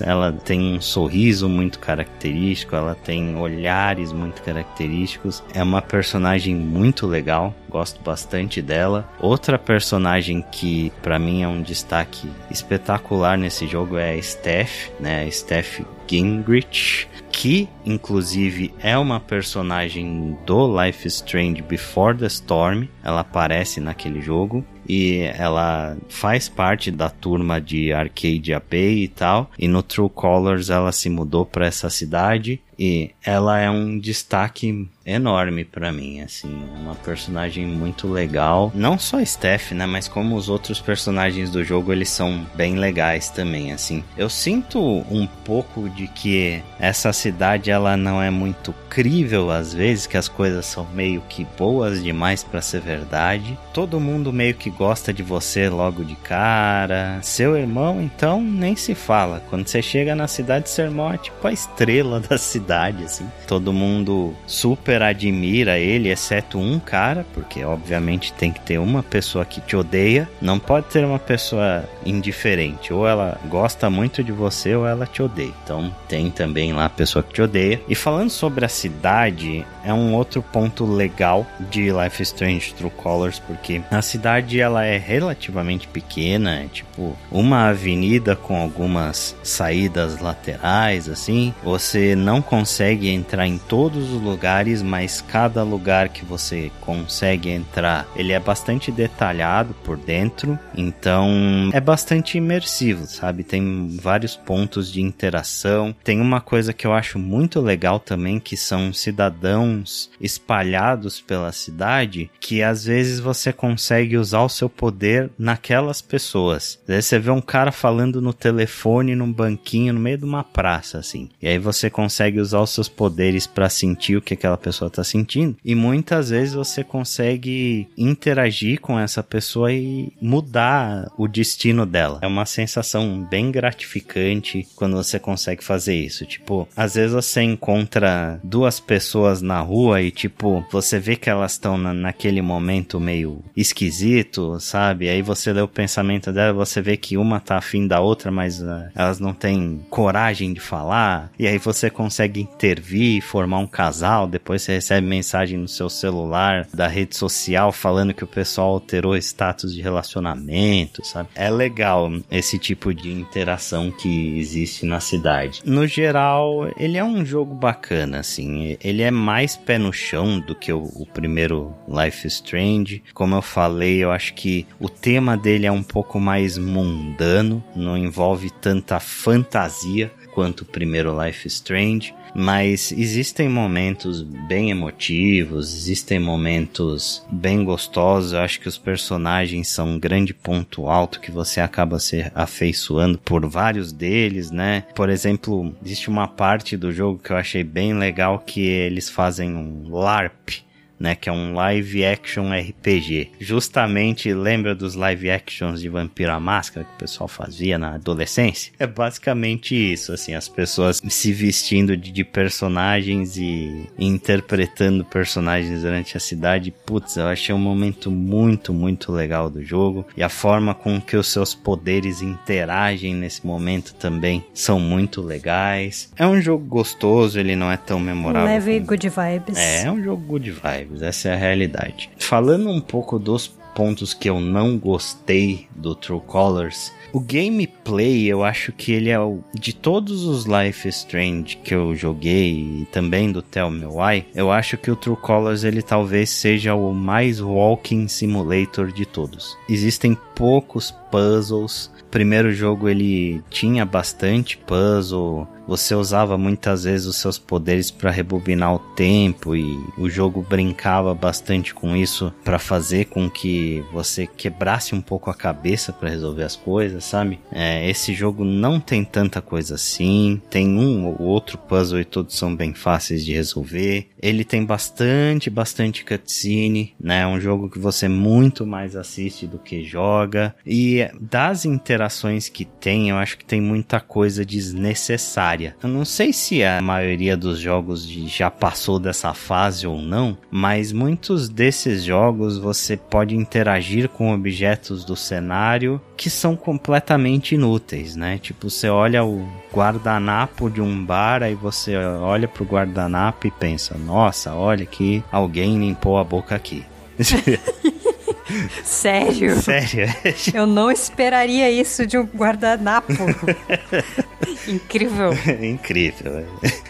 ela tem um sorriso muito característico, ela tem olhares muito característicos. É uma personagem muito legal, gosto bastante dela. Outra personagem que para mim é um destaque espetacular nesse jogo é a Steph, né? A Steph Gingrich, que inclusive é uma personagem do Life Strange Before the Storm. Ela aparece naquele jogo e ela faz parte da turma de Arcade AP e tal. E no True Colors ela se mudou para essa cidade e ela é um destaque enorme para mim, assim, é uma personagem muito legal. Não só a Steph, né, mas como os outros personagens do jogo, eles são bem legais também, assim. Eu sinto um pouco de que essa cidade ela não é muito crível às vezes, que as coisas são meio que boas demais para ser verdade. Todo mundo meio que gosta de você logo de cara. Seu irmão, então, nem se fala. Quando você chega na cidade, seu irmão é tipo a estrela da cidade, assim. Todo mundo super admira ele, exceto um cara, porque obviamente tem que ter uma pessoa que te odeia. Não pode ter uma pessoa indiferente. Ou ela gosta muito de você ou ela te odeia. Então tem também lá a pessoa que te odeia. E falando sobre a cidade, é um outro ponto legal de Life Strange True Colors, porque a cidade ela é relativamente pequena, é tipo uma avenida com algumas saídas laterais, assim. Você não consegue entrar em todos os lugares, mas cada lugar que você consegue entrar, ele é bastante detalhado por dentro, então é bastante imersivo, sabe? Tem vários pontos de interação. Tem uma coisa que eu acho muito legal também, que são cidadãos espalhados pela cidade, que às vezes você consegue usar o seu poder naquelas pessoas. Às vezes você vê um cara falando no telefone num banquinho no meio de uma praça, assim. E aí você consegue usar os seus poderes para sentir o que aquela pessoa tá sentindo. E muitas vezes você consegue interagir com essa pessoa e mudar o destino dela. É uma sensação bem gratificante quando você consegue fazer isso. Tipo, às vezes você encontra duas pessoas na rua e, tipo, você vê que elas estão na, naquele momento meio esquisito, sabe? Aí você lê o pensamento dela, você vê que uma tá afim da outra, mas uh, elas não têm coragem de falar. E aí você consegue intervir, formar um casal. Depois você recebe mensagem no seu celular da rede social falando que o pessoal alterou status de relacionamento, sabe? É legal esse tipo de interação que existe na cidade. No geral, ele é um jogo bacana, assim. Ele é mais pé no chão do que o, o primeiro Life Strange. Como eu falei, eu acho que o tema dele é um pouco mais mundano, não envolve tanta fantasia quanto o primeiro Life Strange, mas existem momentos bem emotivos, existem momentos bem gostosos. Eu acho que os personagens são um grande ponto alto que você acaba se afeiçoando por vários deles, né? Por exemplo, existe uma parte do jogo que eu achei bem legal que eles fazem um LARP né, que é um live action RPG. Justamente lembra dos live actions de Vampira Máscara que o pessoal fazia na adolescência? É basicamente isso, assim, as pessoas se vestindo de, de personagens e, interpretando personagens durante a cidade. Putz, eu achei um momento muito, muito legal do jogo e a forma com que os seus poderes interagem nesse momento também são muito legais. É um jogo gostoso, ele não é tão memorável. Leve como... good vibes. É, é um jogo good vibes jogos, essa é a realidade. Falando um pouco dos pontos que eu não gostei do True Colors, o gameplay, eu acho que ele é o. De todos os Life Strange que eu joguei e também do Tell Me Why, eu acho que o True Colors ele talvez seja o mais walking simulator de todos. Existem poucos puzzles. Primeiro jogo ele tinha bastante puzzle, você usava muitas vezes os seus poderes para rebobinar o tempo e o jogo brincava bastante com isso para fazer com que você quebrasse um pouco a cabeça para resolver as coisas, sabe? É, esse jogo não tem tanta coisa assim, tem um ou outro puzzle e todos são bem fáceis de resolver. Ele tem bastante, bastante cutscene, né? É um jogo que você muito mais assiste do que joga. E das interações que tem, eu acho que tem muita coisa desnecessária área. Eu não sei se a maioria dos jogos já passou dessa fase ou não, mas muitos desses jogos você pode interagir com objetos do cenário que são completamente inúteis, né? Tipo, você olha o guardanapo de um bar, aí você olha pro guardanapo e pensa: nossa, olha que alguém limpou a boca aqui. Sério? Sério? Eu não esperaria isso de um guardanapo. Incrível. Incrível.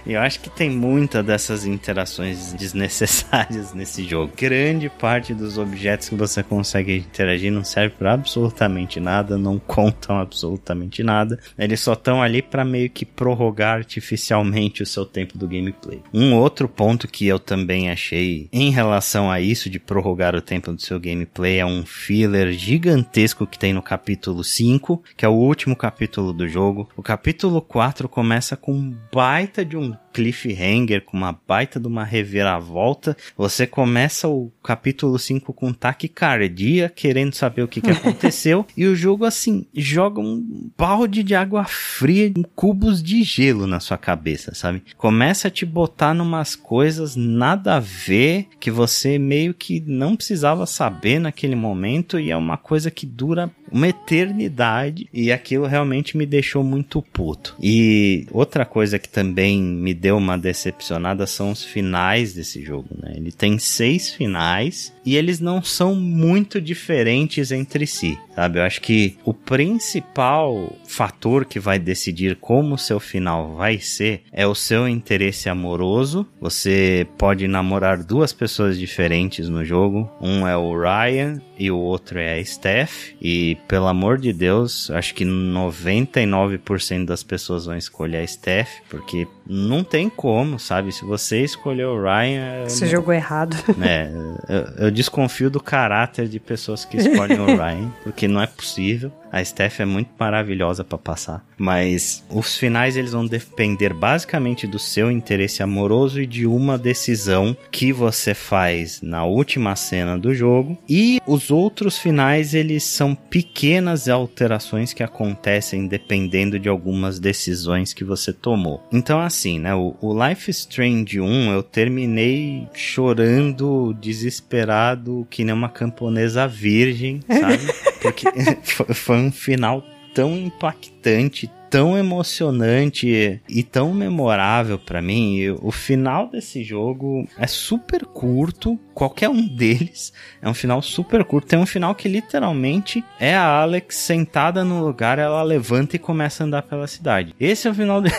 Eu acho que tem muita dessas interações desnecessárias nesse jogo. Grande parte dos objetos que você consegue interagir não serve para absolutamente nada, não contam absolutamente nada. Eles só estão ali para meio que prorrogar artificialmente o seu tempo do gameplay. Um outro ponto que eu também achei em relação a isso de prorrogar o tempo do seu gameplay é um filler gigantesco que tem no capítulo 5, que é o último capítulo do jogo. O capítulo 4 começa com um baita de um cliffhanger, com uma baita de uma reviravolta. Você começa o capítulo 5 com taquicardia, querendo saber o que, que aconteceu. e o jogo, assim, joga um balde de água fria em cubos de gelo na sua cabeça, sabe? Começa a te botar numas coisas nada a ver, que você meio que não precisava saber naquele momento, e é uma coisa que dura uma eternidade. E aquilo realmente me deixou muito puto. E outra coisa que também me deu uma decepcionada são os finais desse jogo, né? Ele tem seis finais e eles não são muito diferentes entre si, sabe? Eu acho que o principal fator que vai decidir como o seu final vai ser é o seu interesse amoroso. Você pode namorar duas pessoas diferentes no jogo. Um é o Ryan e o outro é a Steph. E pelo amor de Deus, acho que 99% das pessoas vão escolher a Steph, porque não tem como, sabe? Se você escolheu o Ryan. Você não... jogou errado. É, eu, eu desconfio do caráter de pessoas que escolhem o Ryan, porque não é possível. A Steph é muito maravilhosa para passar. Mas os finais eles vão depender basicamente do seu interesse amoroso e de uma decisão que você faz na última cena do jogo. E os outros finais eles são pequenas alterações que acontecem dependendo de algumas decisões que você tomou. Então assim, né, o, o Life Strange 1 eu terminei chorando, desesperado, que nem uma camponesa virgem, sabe? Porque foi um final tão impactante, tão emocionante e tão memorável para mim. o final desse jogo é super curto, qualquer um deles é um final super curto. Tem um final que literalmente é a Alex sentada no lugar, ela levanta e começa a andar pela cidade. Esse é o final dele.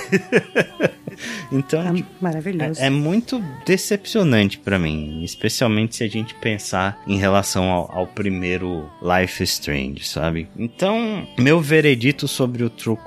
então, é tipo, maravilhoso. É, é, muito decepcionante para mim, especialmente se a gente pensar em relação ao, ao primeiro Life Strange, sabe? Então, meu veredito sobre o True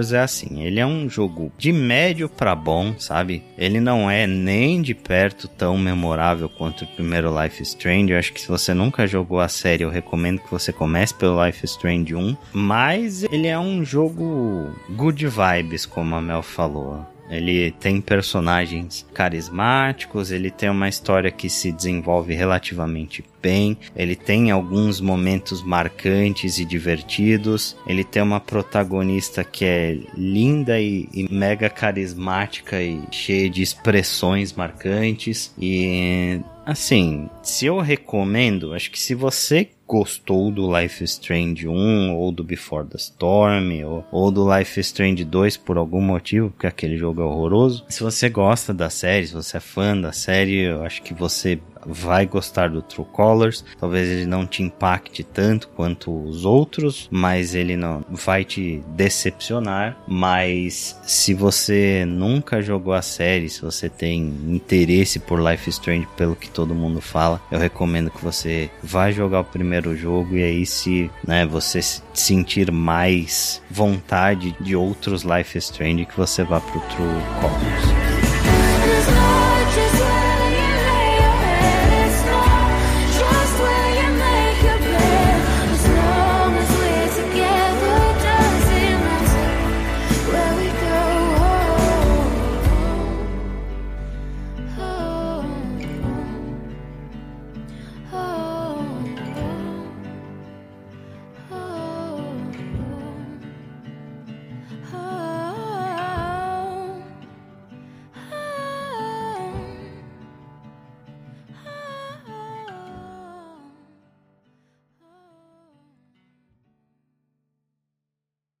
É assim, ele é um jogo de médio para bom, sabe? Ele não é nem de perto tão memorável quanto o primeiro Life Strange. Eu acho que se você nunca jogou a série, eu recomendo que você comece pelo Life Strange 1, mas ele é um jogo good vibes, como a Mel falou. Ele tem personagens carismáticos, ele tem uma história que se desenvolve relativamente bem, ele tem alguns momentos marcantes e divertidos, ele tem uma protagonista que é linda e, e mega carismática e cheia de expressões marcantes e assim, se eu recomendo, acho que se você gostou do Life Strange 1 ou do Before the Storm ou, ou do Life Strange 2 por algum motivo, porque aquele jogo é horroroso. Se você gosta da série, se você é fã da série, eu acho que você vai gostar do True Colors. Talvez ele não te impacte tanto quanto os outros, mas ele não vai te decepcionar. Mas se você nunca jogou a série, se você tem interesse por Life is Strange pelo que todo mundo fala, eu recomendo que você vá jogar o primeiro jogo e aí se né, você sentir mais vontade de outros Life is Strange que você vá pro True Colors.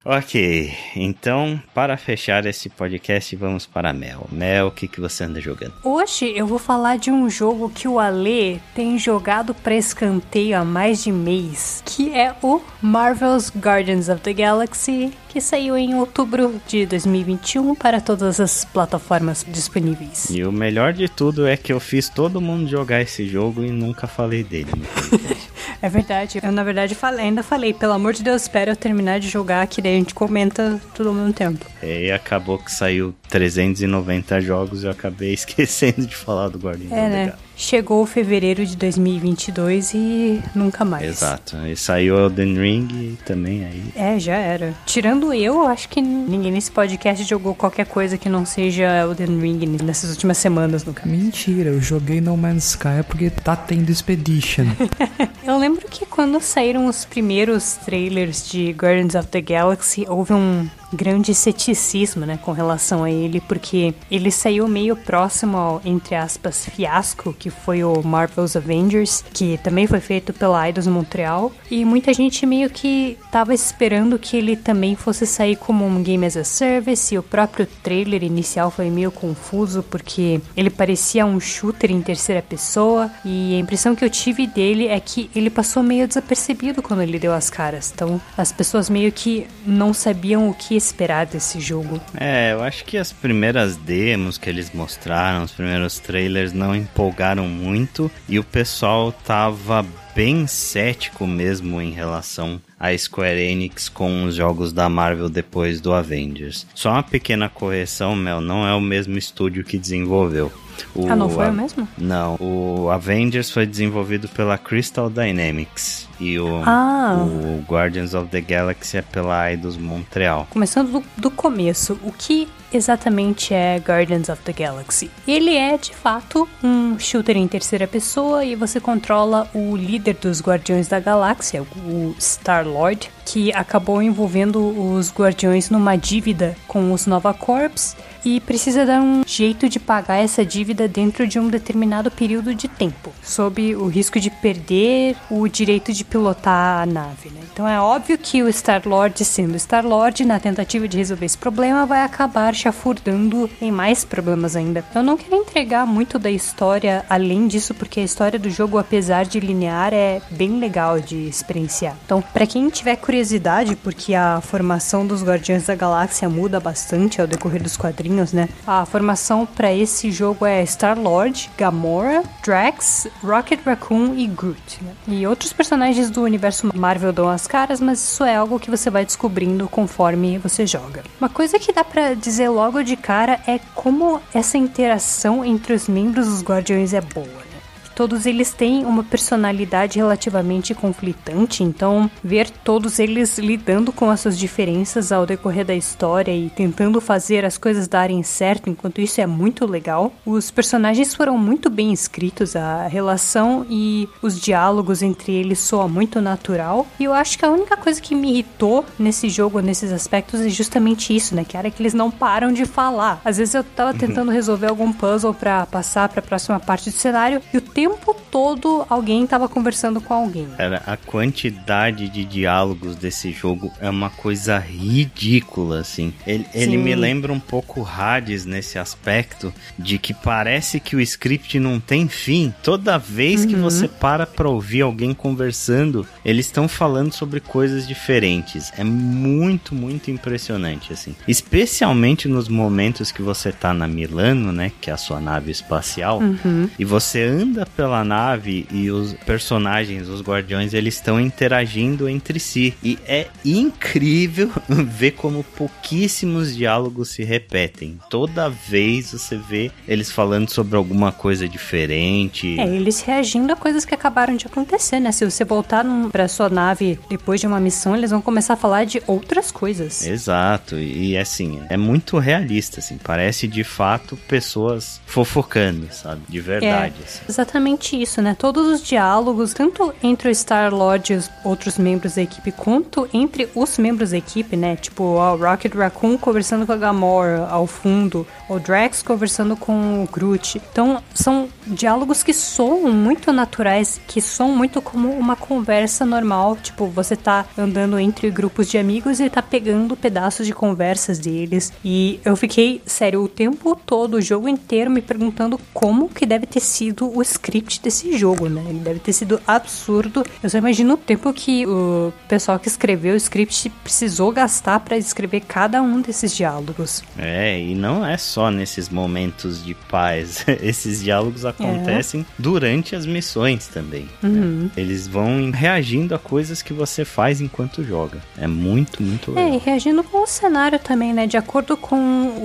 Ok, então para fechar esse podcast vamos para Mel. Mel, o que, que você anda jogando? Hoje eu vou falar de um jogo que o Ale tem jogado para escanteio há mais de mês, que é o Marvel's Guardians of the Galaxy, que saiu em outubro de 2021 para todas as plataformas disponíveis. E o melhor de tudo é que eu fiz todo mundo jogar esse jogo e nunca falei dele. É verdade. Eu, na verdade, falei, ainda falei, pelo amor de Deus, espera eu terminar de jogar, que daí a gente comenta tudo ao mesmo tempo. É, e acabou que saiu 390 jogos e eu acabei esquecendo de falar do Guardião. É, né? Chegou fevereiro de 2022 e nunca mais. Exato. E saiu Elden Ring também aí. É, já era. Tirando eu, acho que ninguém nesse podcast jogou qualquer coisa que não seja Elden Ring nessas últimas semanas, no caso. Mentira, eu joguei No Man's Sky porque tá tendo Expedition. eu lembro que quando saíram os primeiros trailers de Guardians of the Galaxy, houve um grande ceticismo, né, com relação a ele, porque ele saiu meio próximo ao, entre aspas, fiasco, que foi o Marvel's Avengers, que também foi feito pela Eidos Montreal, e muita gente meio que tava esperando que ele também fosse sair como um game as a service, e o próprio trailer inicial foi meio confuso, porque ele parecia um shooter em terceira pessoa, e a impressão que eu tive dele é que ele passou meio desapercebido quando ele deu as caras, então as pessoas meio que não sabiam o que esperar desse jogo. É, eu acho que as primeiras demos que eles mostraram, os primeiros trailers não empolgaram muito e o pessoal tava bem cético mesmo em relação a Square Enix com os jogos da Marvel depois do Avengers. Só uma pequena correção, Mel, não é o mesmo estúdio que desenvolveu. O, ah, não foi o mesmo? Não, o Avengers foi desenvolvido pela Crystal Dynamics e o, ah. o Guardians of the Galaxy é pela Eidos Montreal. Começando do, do começo, o que exatamente é Guardians of the Galaxy? Ele é, de fato, um shooter em terceira pessoa e você controla o líder dos Guardiões da Galáxia, o Star-Lord, que acabou envolvendo os Guardiões numa dívida com os Nova Corps e precisa dar um jeito de pagar essa dívida dentro de um determinado período de tempo, sob o risco de perder o direito de pilotar a nave. Né? Então é óbvio que o Star-Lord, sendo Star-Lord, na tentativa de resolver esse problema, vai acabar chafurdando em mais problemas ainda. Eu não quero entregar muito da história além disso, porque a história do jogo, apesar de linear, é bem legal de experienciar. Então, para quem tiver curiosidade, porque a formação dos Guardiões da Galáxia muda bastante ao decorrer dos quadrinhos, né? A formação para esse jogo é Star-Lord, Gamora, Drax, Rocket Raccoon e Groot. Né? E outros personagens do universo Marvel dão as caras, mas isso é algo que você vai descobrindo conforme você joga. Uma coisa que dá para dizer logo de cara é como essa interação entre os membros dos Guardiões é boa. Todos eles têm uma personalidade relativamente conflitante, então ver todos eles lidando com as suas diferenças ao decorrer da história e tentando fazer as coisas darem certo, enquanto isso é muito legal. Os personagens foram muito bem escritos, a relação e os diálogos entre eles soa muito natural. E eu acho que a única coisa que me irritou nesse jogo, nesses aspectos, é justamente isso, né? Que era que eles não param de falar. Às vezes eu tava tentando resolver algum puzzle para passar para a próxima parte do cenário e o tempo tempo todo alguém tava conversando com alguém. Cara, a quantidade de diálogos desse jogo é uma coisa ridícula, assim. Ele, ele me lembra um pouco Hades nesse aspecto de que parece que o script não tem fim. Toda vez uhum. que você para pra ouvir alguém conversando, eles estão falando sobre coisas diferentes. É muito, muito impressionante, assim. Especialmente nos momentos que você tá na Milano, né? Que é a sua nave espacial. Uhum. E você anda pela nave e os personagens, os guardiões, eles estão interagindo entre si. E é incrível ver como pouquíssimos diálogos se repetem. Toda vez você vê eles falando sobre alguma coisa diferente. É, eles reagindo a coisas que acabaram de acontecer, né? Se você voltar num, pra sua nave depois de uma missão, eles vão começar a falar de outras coisas. Exato. E assim, é muito realista, assim. Parece de fato pessoas fofocando, sabe? De verdade. É, assim. Exatamente isso, né? Todos os diálogos, tanto entre o Star-Lord e os outros membros da equipe, quanto entre os membros da equipe, né? Tipo, o Rocket Raccoon conversando com a Gamora ao fundo, o Drax conversando com o Groot. Então, são diálogos que soam muito naturais, que soam muito como uma conversa normal. Tipo, você tá andando entre grupos de amigos e tá pegando pedaços de conversas deles. E eu fiquei, sério, o tempo todo, o jogo inteiro, me perguntando como que deve ter sido o script desse jogo, né? Ele deve ter sido absurdo. Eu só imagino o tempo que o pessoal que escreveu o script precisou gastar para escrever cada um desses diálogos. É, e não é só nesses momentos de paz. Esses diálogos acontecem é. durante as missões também. Né? Uhum. Né? Eles vão reagindo a coisas que você faz enquanto joga. É muito, muito legal. É, e reagindo com o cenário também, né? De acordo com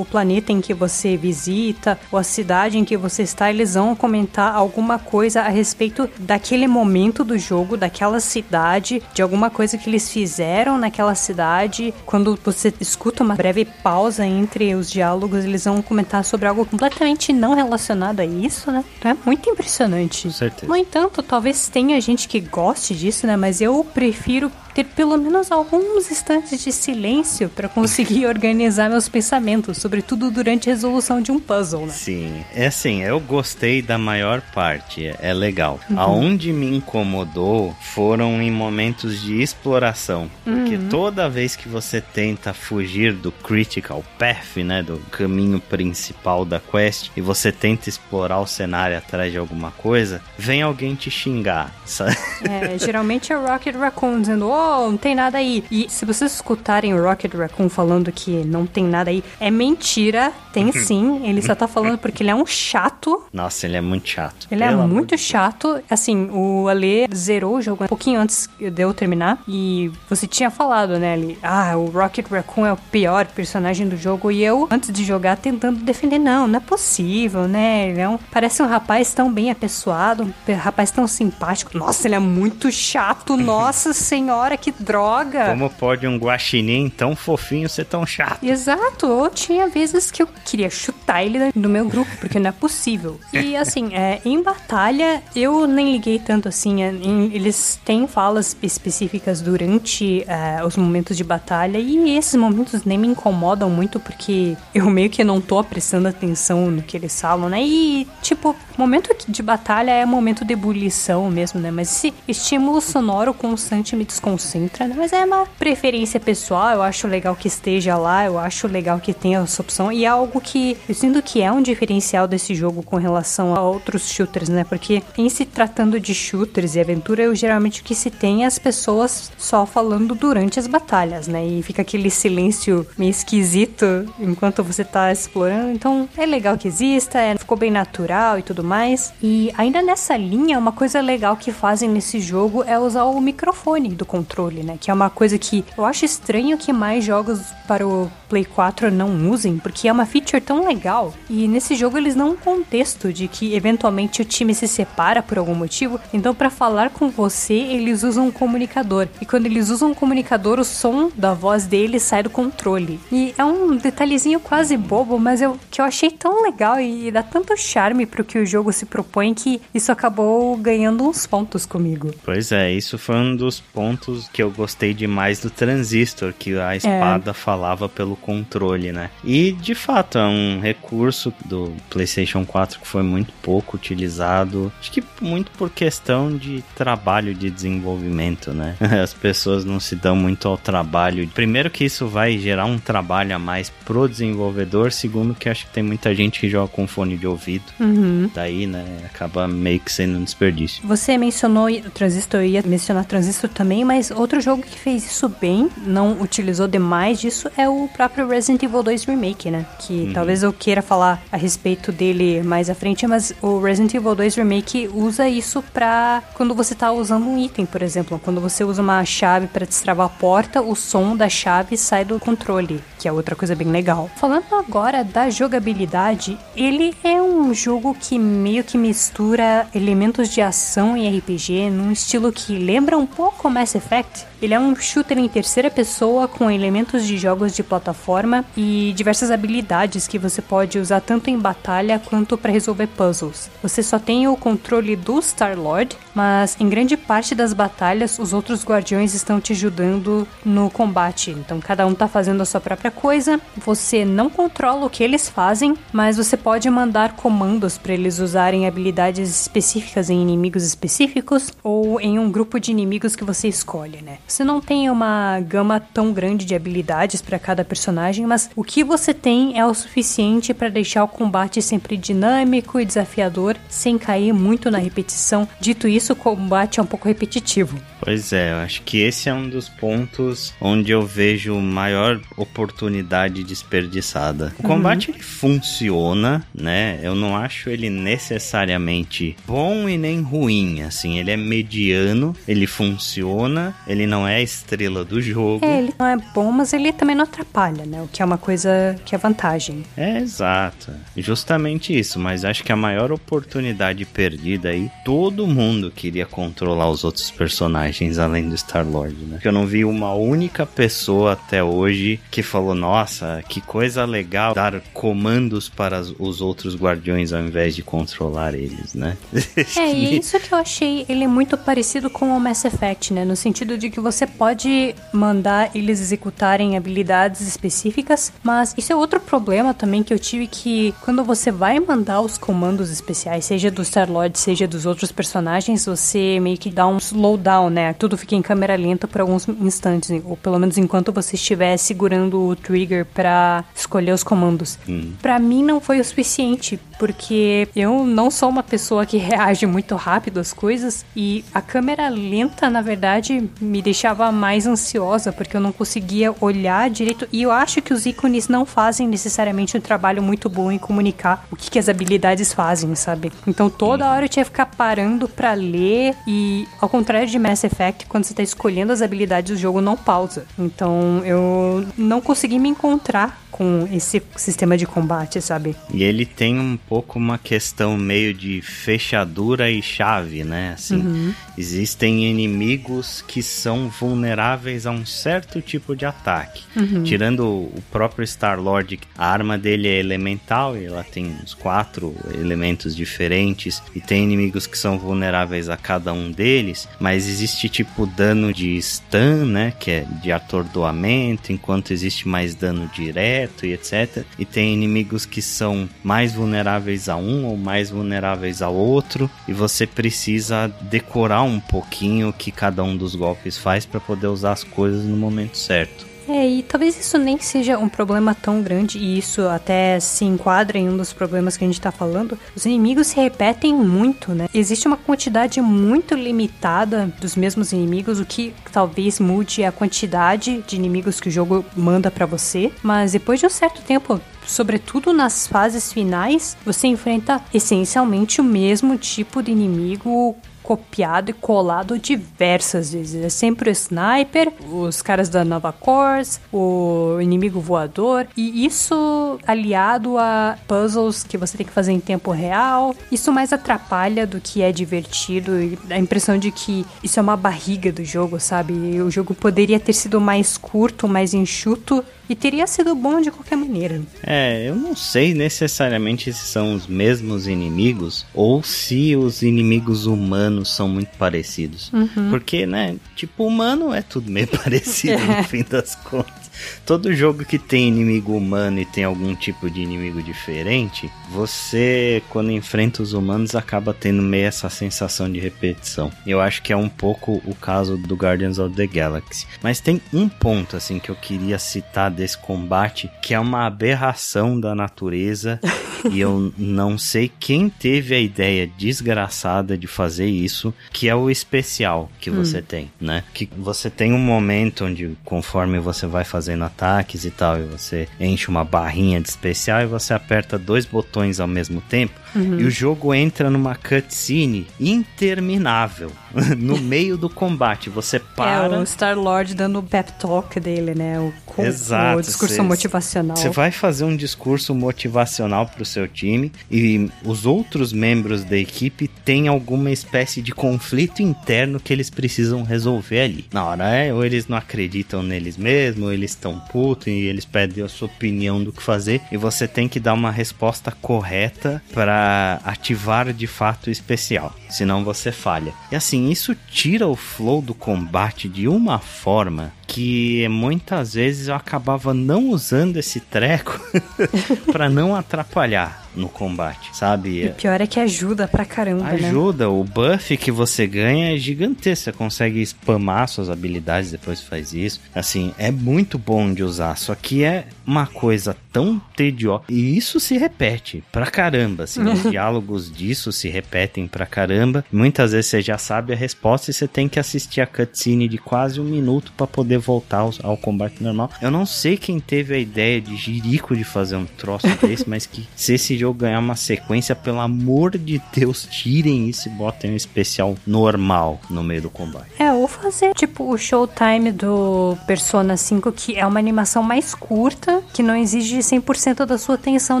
o planeta em que você visita ou a cidade em que você está, eles vão comentar alguma coisa a respeito daquele momento do jogo, daquela cidade, de alguma coisa que eles fizeram naquela cidade. Quando você escuta uma breve pausa entre os diálogos, eles vão comentar sobre algo completamente não relacionado a isso, né? Então é muito impressionante. Com certeza. No entanto, talvez tenha gente que goste disso, né? Mas eu prefiro ter pelo menos alguns instantes de silêncio para conseguir organizar meus pensamentos, sobretudo durante a resolução de um puzzle, né? Sim, é assim, eu gostei da maior parte, é legal. Uhum. Aonde me incomodou foram em momentos de exploração, porque uhum. toda vez que você tenta fugir do critical path, né, do caminho principal da quest, e você tenta explorar o cenário atrás de alguma coisa, vem alguém te xingar, sabe? É, geralmente é Rocket Raccoon dizendo, oh, não tem nada aí. E se vocês escutarem o Rocket Raccoon falando que não tem nada aí, é mentira. Tem sim. Ele só tá falando porque ele é um chato. Nossa, ele é muito chato. Ele é muito chato. Assim, o Ale zerou o jogo um pouquinho antes de eu terminar. E você tinha falado, né, ali, ah, o Rocket Raccoon é o pior personagem do jogo. E eu, antes de jogar, tentando defender, não, não é possível, né? Ele é um, parece um rapaz tão bem apessoado, um rapaz tão simpático. Nossa, ele é muito chato, nossa senhora, que droga. Como pode um guaxinim tão fofinho ser tão chato? Exato, ou tinha vezes que eu queria chutar ele do meu grupo, porque não é possível. E assim, é, em batalha, eu nem liguei tanto assim. É, em, eles têm falas específicas durante é, os momentos de batalha, e esses momentos nem me incomodam muito, porque eu meio que não tô prestando atenção no que eles falam, né? E, tipo, momento de batalha é momento de ebulição mesmo, né? Mas esse estímulo sonoro constante me desconcentra entra, né? Mas é uma preferência pessoal, eu acho legal que esteja lá, eu acho legal que tenha essa opção e é algo que eu sinto que é um diferencial desse jogo com relação a outros shooters, né? Porque em se tratando de shooters e aventura, eu geralmente o que se tem é as pessoas só falando durante as batalhas, né? E fica aquele silêncio meio esquisito enquanto você tá explorando. Então é legal que exista, é, ficou bem natural e tudo mais. E ainda nessa linha, uma coisa legal que fazem nesse jogo é usar o microfone do controle controle, né? Que é uma coisa que eu acho estranho que mais jogos para o Play 4 não usem, porque é uma feature tão legal. E nesse jogo eles dão um contexto de que eventualmente o time se separa por algum motivo. Então, para falar com você, eles usam um comunicador. E quando eles usam um comunicador, o som da voz deles sai do controle. E é um detalhezinho quase bobo, mas eu, que eu achei tão legal e dá tanto charme pro que o jogo se propõe que isso acabou ganhando uns pontos comigo. Pois é, isso foi um dos pontos que eu gostei demais do Transistor, que a espada é. falava pelo controle, né? E de fato, fato é um recurso do PlayStation 4 que foi muito pouco utilizado. Acho que muito por questão de trabalho de desenvolvimento, né? As pessoas não se dão muito ao trabalho. Primeiro que isso vai gerar um trabalho a mais pro desenvolvedor, segundo que acho que tem muita gente que joga com fone de ouvido. Uhum. Daí, né, acaba meio que sendo um desperdício. Você mencionou o Transistor, eu ia mencionar Transistor também, mas outro jogo que fez isso bem, não utilizou demais disso, é o próprio Resident Evil 2 Remake, né? Que uhum. talvez eu queira falar a respeito dele mais à frente, mas o Resident Evil 2 Remake usa isso pra quando você tá usando um item, por exemplo. Quando você usa uma chave para destravar a porta, o som da chave sai do controle, que é outra coisa bem legal. Falando agora da jogabilidade, ele é um jogo que meio que mistura elementos de ação e RPG num estilo que lembra um pouco Mass Effect. Ele é um shooter em terceira pessoa com elementos de jogos de plataforma e diversas habilidades que você pode usar tanto em batalha quanto para resolver puzzles. Você só tem o controle do Star-Lord, mas em grande parte das batalhas os outros guardiões estão te ajudando no combate. Então cada um tá fazendo a sua própria coisa. Você não controla o que eles fazem, mas você pode mandar comandos para eles usarem habilidades específicas em inimigos específicos ou em um grupo de inimigos que você escolhe, né? Você não tem uma gama tão grande de habilidades para cada personagem, mas o que você tem é o suficiente para deixar o combate sempre dinâmico e desafiador, sem cair muito na repetição. Dito isso, o combate é um pouco repetitivo. Pois é, eu acho que esse é um dos pontos onde eu vejo maior oportunidade desperdiçada. O combate uhum. ele funciona, né? Eu não acho ele necessariamente bom e nem ruim, assim, ele é mediano, ele funciona, ele não é a estrela do jogo. É, ele não é bom, mas ele também não atrapalha, né? O que é uma coisa que é vantagem. É, exato. Justamente isso, mas acho que a maior oportunidade perdida aí, todo mundo queria controlar os outros personagens personagens além do Star-Lord, né? Eu não vi uma única pessoa até hoje que falou, nossa, que coisa legal dar comandos para os outros guardiões ao invés de controlar eles, né? é, e isso que eu achei ele é muito parecido com o Mass Effect, né? No sentido de que você pode mandar eles executarem habilidades específicas, mas isso é outro problema também que eu tive que quando você vai mandar os comandos especiais, seja do Star-Lord, seja dos outros personagens, você meio que dá um slowdown, né? Né? Tudo fica em câmera lenta por alguns instantes, ou pelo menos enquanto você estiver segurando o trigger para escolher os comandos. Hum. Para mim não foi o suficiente, porque eu não sou uma pessoa que reage muito rápido às coisas e a câmera lenta, na verdade, me deixava mais ansiosa porque eu não conseguia olhar direito e eu acho que os ícones não fazem necessariamente um trabalho muito bom em comunicar o que, que as habilidades fazem, sabe? Então toda hora eu tinha que ficar parando para ler e ao contrário de Mass Effect, quando você tá escolhendo as habilidades, o jogo não pausa. Então eu não consegui me encontrar com esse sistema de combate, sabe? E ele tem um pouco uma questão meio de fechadura e chave, né? Assim, uhum. existem inimigos que são vulneráveis a um certo tipo de ataque. Uhum. Tirando o próprio Star-Lord, a arma dele é elemental e ela tem uns quatro elementos diferentes e tem inimigos que são vulneráveis a cada um deles, mas existe tipo dano de stun, né, que é de atordoamento, enquanto existe mais dano direto e etc. E tem inimigos que são mais vulneráveis a um ou mais vulneráveis ao outro, e você precisa decorar um pouquinho o que cada um dos golpes faz para poder usar as coisas no momento certo. É, e talvez isso nem seja um problema tão grande, e isso até se enquadra em um dos problemas que a gente tá falando. Os inimigos se repetem muito, né? Existe uma quantidade muito limitada dos mesmos inimigos, o que talvez mude a quantidade de inimigos que o jogo manda para você, mas depois de um certo tempo, sobretudo nas fases finais, você enfrenta essencialmente o mesmo tipo de inimigo copiado e colado diversas vezes. É sempre o sniper, os caras da Nova Corps, o inimigo voador, e isso aliado a puzzles que você tem que fazer em tempo real, isso mais atrapalha do que é divertido e a impressão de que isso é uma barriga do jogo, sabe? O jogo poderia ter sido mais curto, mais enxuto e teria sido bom de qualquer maneira. É, eu não sei necessariamente se são os mesmos inimigos ou se os inimigos humanos são muito parecidos. Uhum. Porque, né, tipo, humano é tudo meio parecido é. no fim das contas. Todo jogo que tem inimigo humano e tem algum tipo de inimigo diferente, você, quando enfrenta os humanos, acaba tendo meio essa sensação de repetição. Eu acho que é um pouco o caso do Guardians of the Galaxy. Mas tem um ponto, assim, que eu queria citar desse combate, que é uma aberração da natureza. e eu não sei quem teve a ideia desgraçada de fazer isso, que é o especial que você hum. tem, né? Que você tem um momento onde, conforme você vai fazendo ataques e tal, e você enche uma barrinha de especial e você aperta dois botões ao mesmo tempo, uhum. e o jogo entra numa cutscene interminável no meio do combate. Você para. É o Star Lord dando o pep talk dele, né? O, Exato, o discurso cê, motivacional. Você vai fazer um discurso motivacional pro seu time e os outros membros da equipe têm alguma espécie de conflito interno que eles precisam resolver ali. Na hora é, ou eles não acreditam neles mesmos, ou eles estão putos e eles pedem a sua opinião do que fazer e você tem que dar uma resposta correta para ativar de fato o especial, senão você falha. E assim, isso tira o flow do combate de uma forma que muitas vezes eu acabava não usando esse treco para não atrapalhar no combate, sabe? E pior é que ajuda pra caramba, ajuda. né? Ajuda, o buff que você ganha é gigantesco, você consegue spamar suas habilidades depois que faz isso. Assim, é muito bom de usar, só que é uma coisa tão tediosa. E isso se repete pra caramba, assim, os diálogos disso se repetem pra caramba. Muitas vezes você já sabe a resposta e você tem que assistir a cutscene de quase um minuto para poder voltar ao, ao, combate normal. Eu não sei quem teve a ideia de Jirico de fazer um troço desse, mas que se esse jogo ganhar uma sequência, pelo amor de Deus, tirem isso e botem um especial normal no meio do combate. É, ou fazer tipo o Showtime do Persona 5, que é uma animação mais curta, que não exige 100% da sua atenção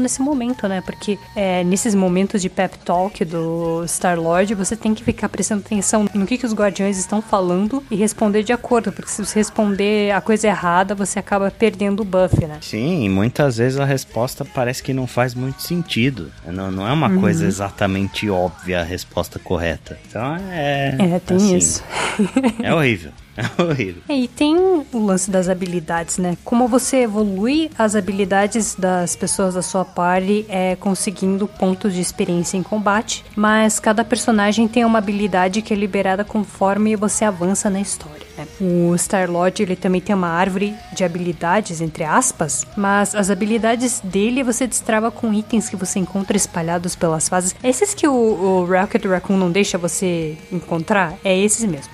nesse momento, né? Porque é, nesses momentos de pep talk do Star-Lord, você tem que ficar prestando atenção no que, que os guardiões estão falando e responder de acordo, porque se você responder a coisa errada, você acaba perdendo o buff, né? Sim, muitas vezes a resposta parece que não faz muito sentido. Não, não é uma uhum. coisa exatamente óbvia a resposta correta. Então é. É, tem assim, isso. é horrível. É horrível. É, e tem o lance das habilidades, né? Como você evolui as habilidades das pessoas da sua party é conseguindo pontos de experiência em combate, mas cada personagem tem uma habilidade que é liberada conforme você avança na história. Né? O Star-Lord ele também tem uma árvore de habilidades, entre aspas, mas as habilidades dele você destrava com itens que você encontra espalhados pelas fases. Esses que o, o Rocket Raccoon não deixa você encontrar, é esses mesmo.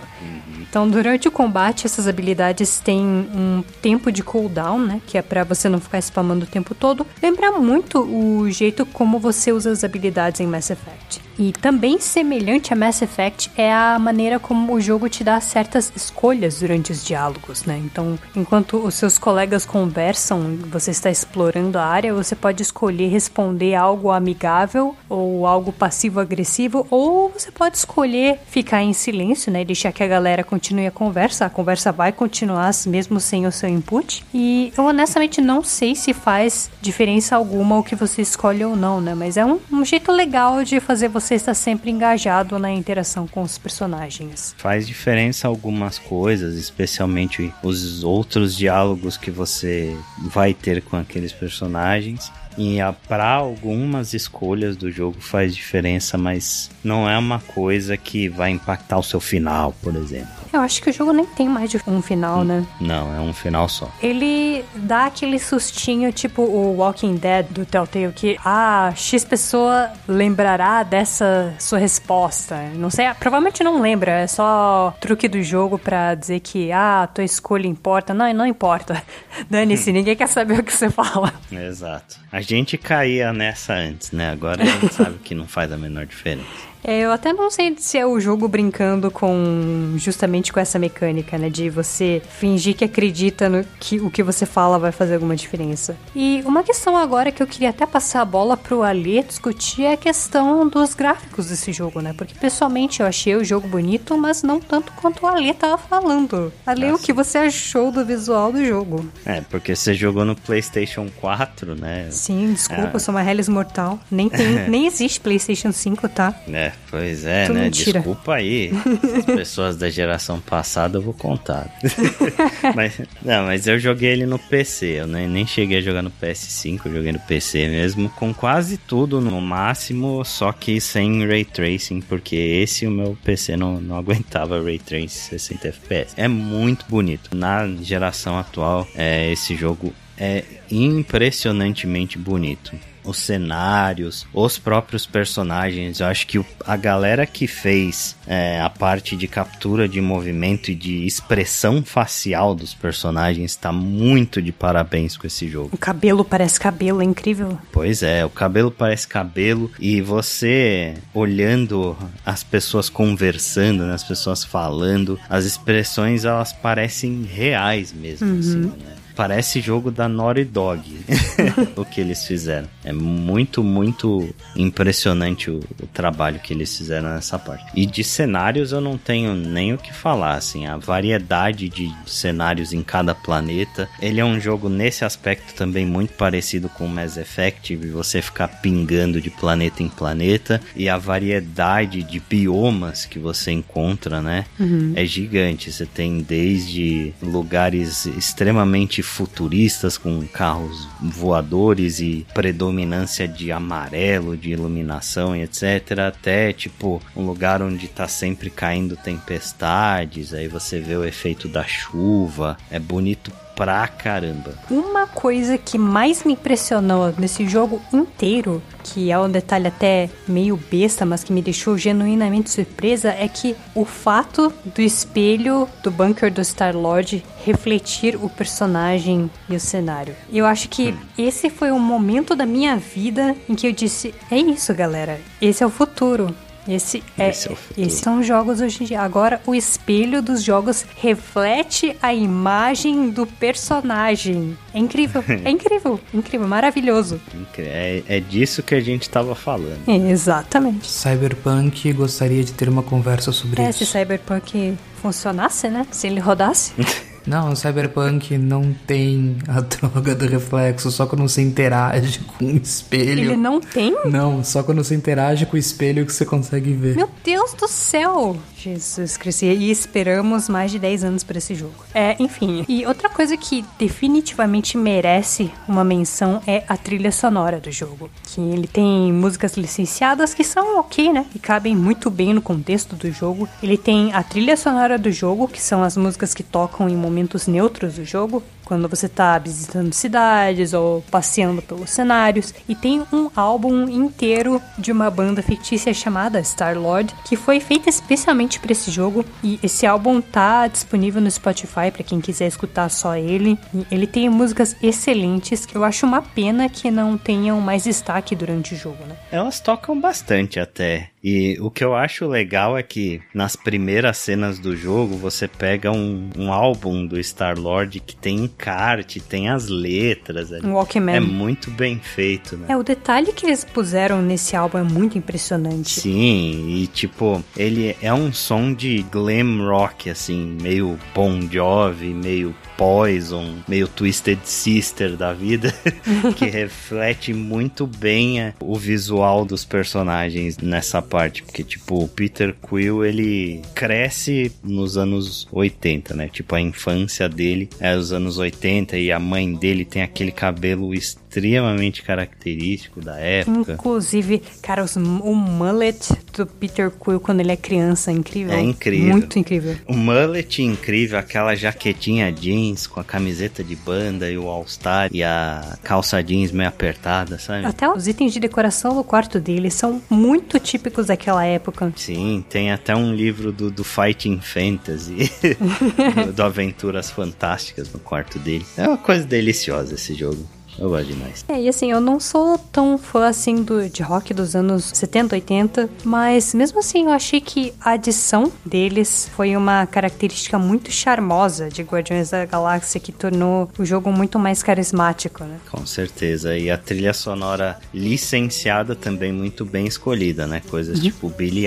Então, durante o combate, essas habilidades têm um tempo de cooldown, né? Que é para você não ficar spamando o tempo todo. Lembra muito o jeito como você usa as habilidades em Mass Effect. E também semelhante a Mass Effect é a maneira como o jogo te dá certas escolhas durante os diálogos, né? Então, enquanto os seus colegas conversam, você está explorando a área, você pode escolher responder algo amigável ou algo passivo-agressivo, ou você pode escolher ficar em silêncio, né? Deixar que a galera continue a conversa. A conversa vai continuar mesmo sem o seu input. E eu honestamente não sei se faz diferença alguma o que você escolhe ou não, né? Mas é um, um jeito legal de fazer você está sempre engajado na interação com os personagens. Faz diferença algumas coisas, especialmente os outros diálogos que você vai ter com aqueles personagens. E para algumas escolhas do jogo faz diferença, mas não é uma coisa que vai impactar o seu final, por exemplo. Eu acho que o jogo nem tem mais de um final, né? Não, é um final só. Ele dá aquele sustinho, tipo o Walking Dead do Telltale, que, ah, X pessoa lembrará dessa sua resposta. Não sei, provavelmente não lembra, é só truque do jogo pra dizer que, ah, tua escolha importa. Não, não importa. Dane-se, ninguém quer saber o que você fala. Exato. A gente caía nessa antes, né? Agora a gente sabe que não faz a menor diferença. É, eu até não sei se é o jogo brincando com justamente com essa mecânica, né, de você fingir que acredita no que o que você fala vai fazer alguma diferença. E uma questão agora que eu queria até passar a bola pro Alê discutir é a questão dos gráficos desse jogo, né? Porque pessoalmente eu achei o jogo bonito, mas não tanto quanto o Alê tava falando. Alê, o que você achou do visual do jogo? É, porque você jogou no PlayStation 4, né? Sim. Desculpa, ah. sou uma Hellis Mortal. Nem, tem, nem existe PlayStation 5, tá? É, pois é, Tudo né? Mentira. Desculpa aí. As pessoas da geração passada eu vou contar. mas, não, mas eu joguei ele no PC. Eu nem, nem cheguei a jogar no PS5, eu joguei no PC mesmo. Com quase tudo no máximo, só que sem Ray Tracing, porque esse o meu PC não, não aguentava Ray Tracing 60 FPS. É muito bonito. Na geração atual, é, esse jogo é impressionantemente bonito os cenários, os próprios personagens. Eu acho que a galera que fez é, a parte de captura de movimento e de expressão facial dos personagens está muito de parabéns com esse jogo. O cabelo parece cabelo, é incrível. Pois é, o cabelo parece cabelo e você olhando as pessoas conversando, né, as pessoas falando, as expressões elas parecem reais mesmo, uhum. assim, né? Parece jogo da Naughty Dog o que eles fizeram. É muito, muito impressionante o, o, trabalho que eles fizeram nessa parte. E de cenários eu não tenho nem o que falar, assim, a variedade de cenários em cada planeta. Ele é um jogo nesse aspecto também muito parecido com Mass Effect, você ficar pingando de planeta em planeta e a variedade de biomas que você encontra, né? Uhum. É gigante. Você tem desde lugares extremamente futuristas com carros voadores e predominância de amarelo, de iluminação e etc. Até tipo um lugar onde tá sempre caindo tempestades, aí você vê o efeito da chuva. É bonito pra caramba. Uma coisa que mais me impressionou nesse jogo inteiro, que é um detalhe até meio besta, mas que me deixou genuinamente surpresa, é que o fato do espelho do bunker do Star-Lord refletir o personagem e o cenário. Eu acho que hum. esse foi um momento da minha vida em que eu disse: é isso, galera. Esse é o futuro. Esse, é, Esse, é esses são jogos hoje em dia. Agora, o espelho dos jogos reflete a imagem do personagem. É incrível, é incrível, incrível, maravilhoso. É, é disso que a gente estava falando. É, exatamente. Cyberpunk gostaria de ter uma conversa sobre é, isso. Se Cyberpunk funcionasse, né? Se ele rodasse. Não, o Cyberpunk não tem a droga do reflexo, só quando você interage com o espelho. Ele não tem? Não, só quando você interage com o espelho que você consegue ver. Meu Deus do céu! Jesus Cristo. E esperamos mais de 10 anos por esse jogo. É, enfim. E outra coisa que definitivamente merece uma menção é a trilha sonora do jogo. Que ele tem músicas licenciadas que são ok, né? E cabem muito bem no contexto do jogo. Ele tem a trilha sonora do jogo, que são as músicas que tocam em momentos neutros do jogo quando você está visitando cidades ou passeando pelos cenários. E tem um álbum inteiro de uma banda fictícia chamada Star Lord, que foi feita especialmente para esse jogo. E esse álbum tá disponível no Spotify para quem quiser escutar só ele. E ele tem músicas excelentes que eu acho uma pena que não tenham mais destaque durante o jogo, né? Elas tocam bastante até. E o que eu acho legal é que nas primeiras cenas do jogo você pega um, um álbum do Star Lord que tem encarte, tem as letras. É, um Walkman. É muito bem feito, né? É, o detalhe que eles puseram nesse álbum é muito impressionante. Sim, e tipo, ele é um som de glam rock, assim, meio Bon Jovi, meio Poison, meio Twisted Sister da vida, que reflete muito bem é, o visual dos personagens nessa parte, porque tipo, o Peter Quill, ele cresce nos anos 80, né? Tipo, a infância dele é os anos 80 e a mãe dele tem aquele cabelo extremamente característico da época. Inclusive, cara, os, o mullet do Peter Quill quando ele é criança é incrível. É incrível. Muito incrível. O mullet incrível, aquela jaquetinha jeans com a camiseta de banda e o All-Star e a calça jeans meio apertada, sabe? Até os itens de decoração no quarto dele são muito típicos daquela época. Sim, tem até um livro do, do Fighting Fantasy, do, do Aventuras Fantásticas no quarto dele. É uma coisa deliciosa esse jogo. Eu gosto demais. É, e assim, eu não sou tão fã assim do, de rock dos anos 70, 80, mas mesmo assim eu achei que a adição deles foi uma característica muito charmosa de Guardiões da Galáxia que tornou o jogo muito mais carismático, né? Com certeza. E a trilha sonora licenciada também muito bem escolhida, né? Coisas uhum. tipo Billy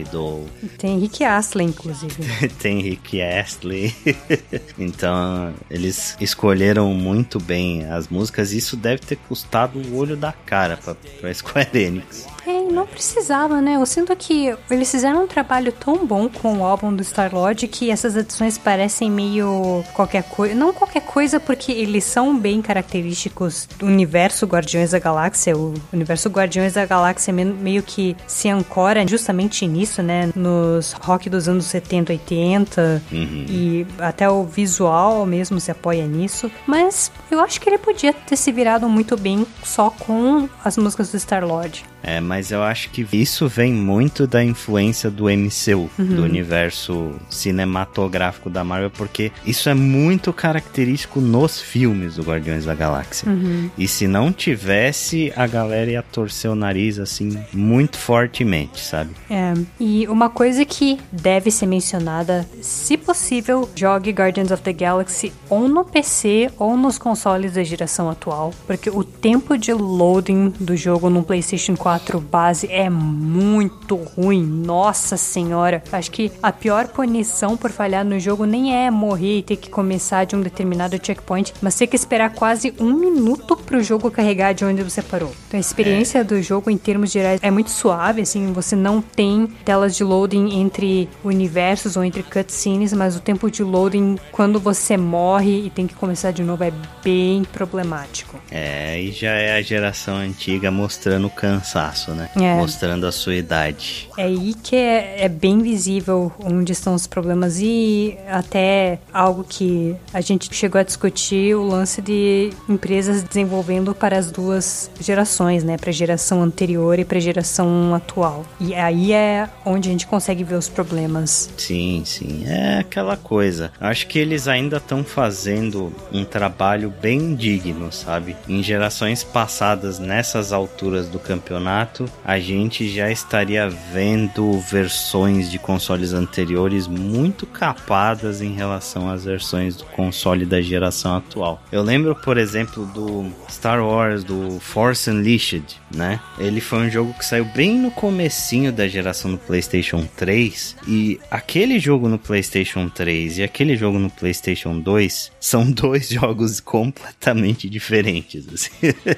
Idol. Tem Rick Astley, inclusive. Tem Rick Astley. então, eles escolheram muito bem as músicas Lucas, isso deve ter custado o olho da cara pra, pra Square Enix. É, não precisava, né? Eu sinto que eles fizeram um trabalho tão bom com o álbum do Star-Lord que essas edições parecem meio qualquer coisa. Não qualquer coisa, porque eles são bem característicos do universo Guardiões da Galáxia. O universo Guardiões da Galáxia meio que se ancora justamente nisso, né? Nos rock dos anos 70, 80 uhum. e até o visual mesmo se apoia nisso. Mas eu acho que ele podia ter se virado muito bem só com as músicas do Star-Lord. É, mas eu acho que isso vem muito da influência do MCU, uhum. do universo cinematográfico da Marvel, porque isso é muito característico nos filmes do Guardiões da Galáxia. Uhum. E se não tivesse, a galera ia torcer o nariz assim muito fortemente, sabe? É. E uma coisa que deve ser mencionada, se possível, jogue Guardians of the Galaxy ou no PC ou nos consoles da geração atual, porque o tempo de loading do jogo no PlayStation 4 4 base é muito ruim. Nossa senhora. Acho que a pior punição por falhar no jogo nem é morrer e ter que começar de um determinado checkpoint, mas ter que esperar quase um minuto pro jogo carregar de onde você parou. Então a experiência é. do jogo em termos gerais é muito suave, assim, você não tem telas de loading entre universos ou entre cutscenes, mas o tempo de loading quando você morre e tem que começar de novo é bem problemático. É, e já é a geração antiga mostrando cansaço, né? É. Mostrando a sua idade. É aí que é, é, bem visível onde estão os problemas e até algo que a gente chegou a discutir o lance de empresas desenvolvendo para as duas gerações, né? Para a geração anterior e para a geração atual. E aí é onde a gente consegue ver os problemas. Sim, sim. É aquela coisa. Acho que eles ainda estão fazendo um trabalho bem digno, sabe? Em gerações passadas, nessas alturas do campeonato campeonato, a gente já estaria vendo versões de consoles anteriores muito capadas em relação às versões do console da geração atual. Eu lembro, por exemplo, do Star Wars, do Force Unleashed, né? Ele foi um jogo que saiu bem no comecinho da geração do PlayStation 3 e aquele jogo no PlayStation 3 e aquele jogo no PlayStation 2 são dois jogos completamente diferentes. Assim.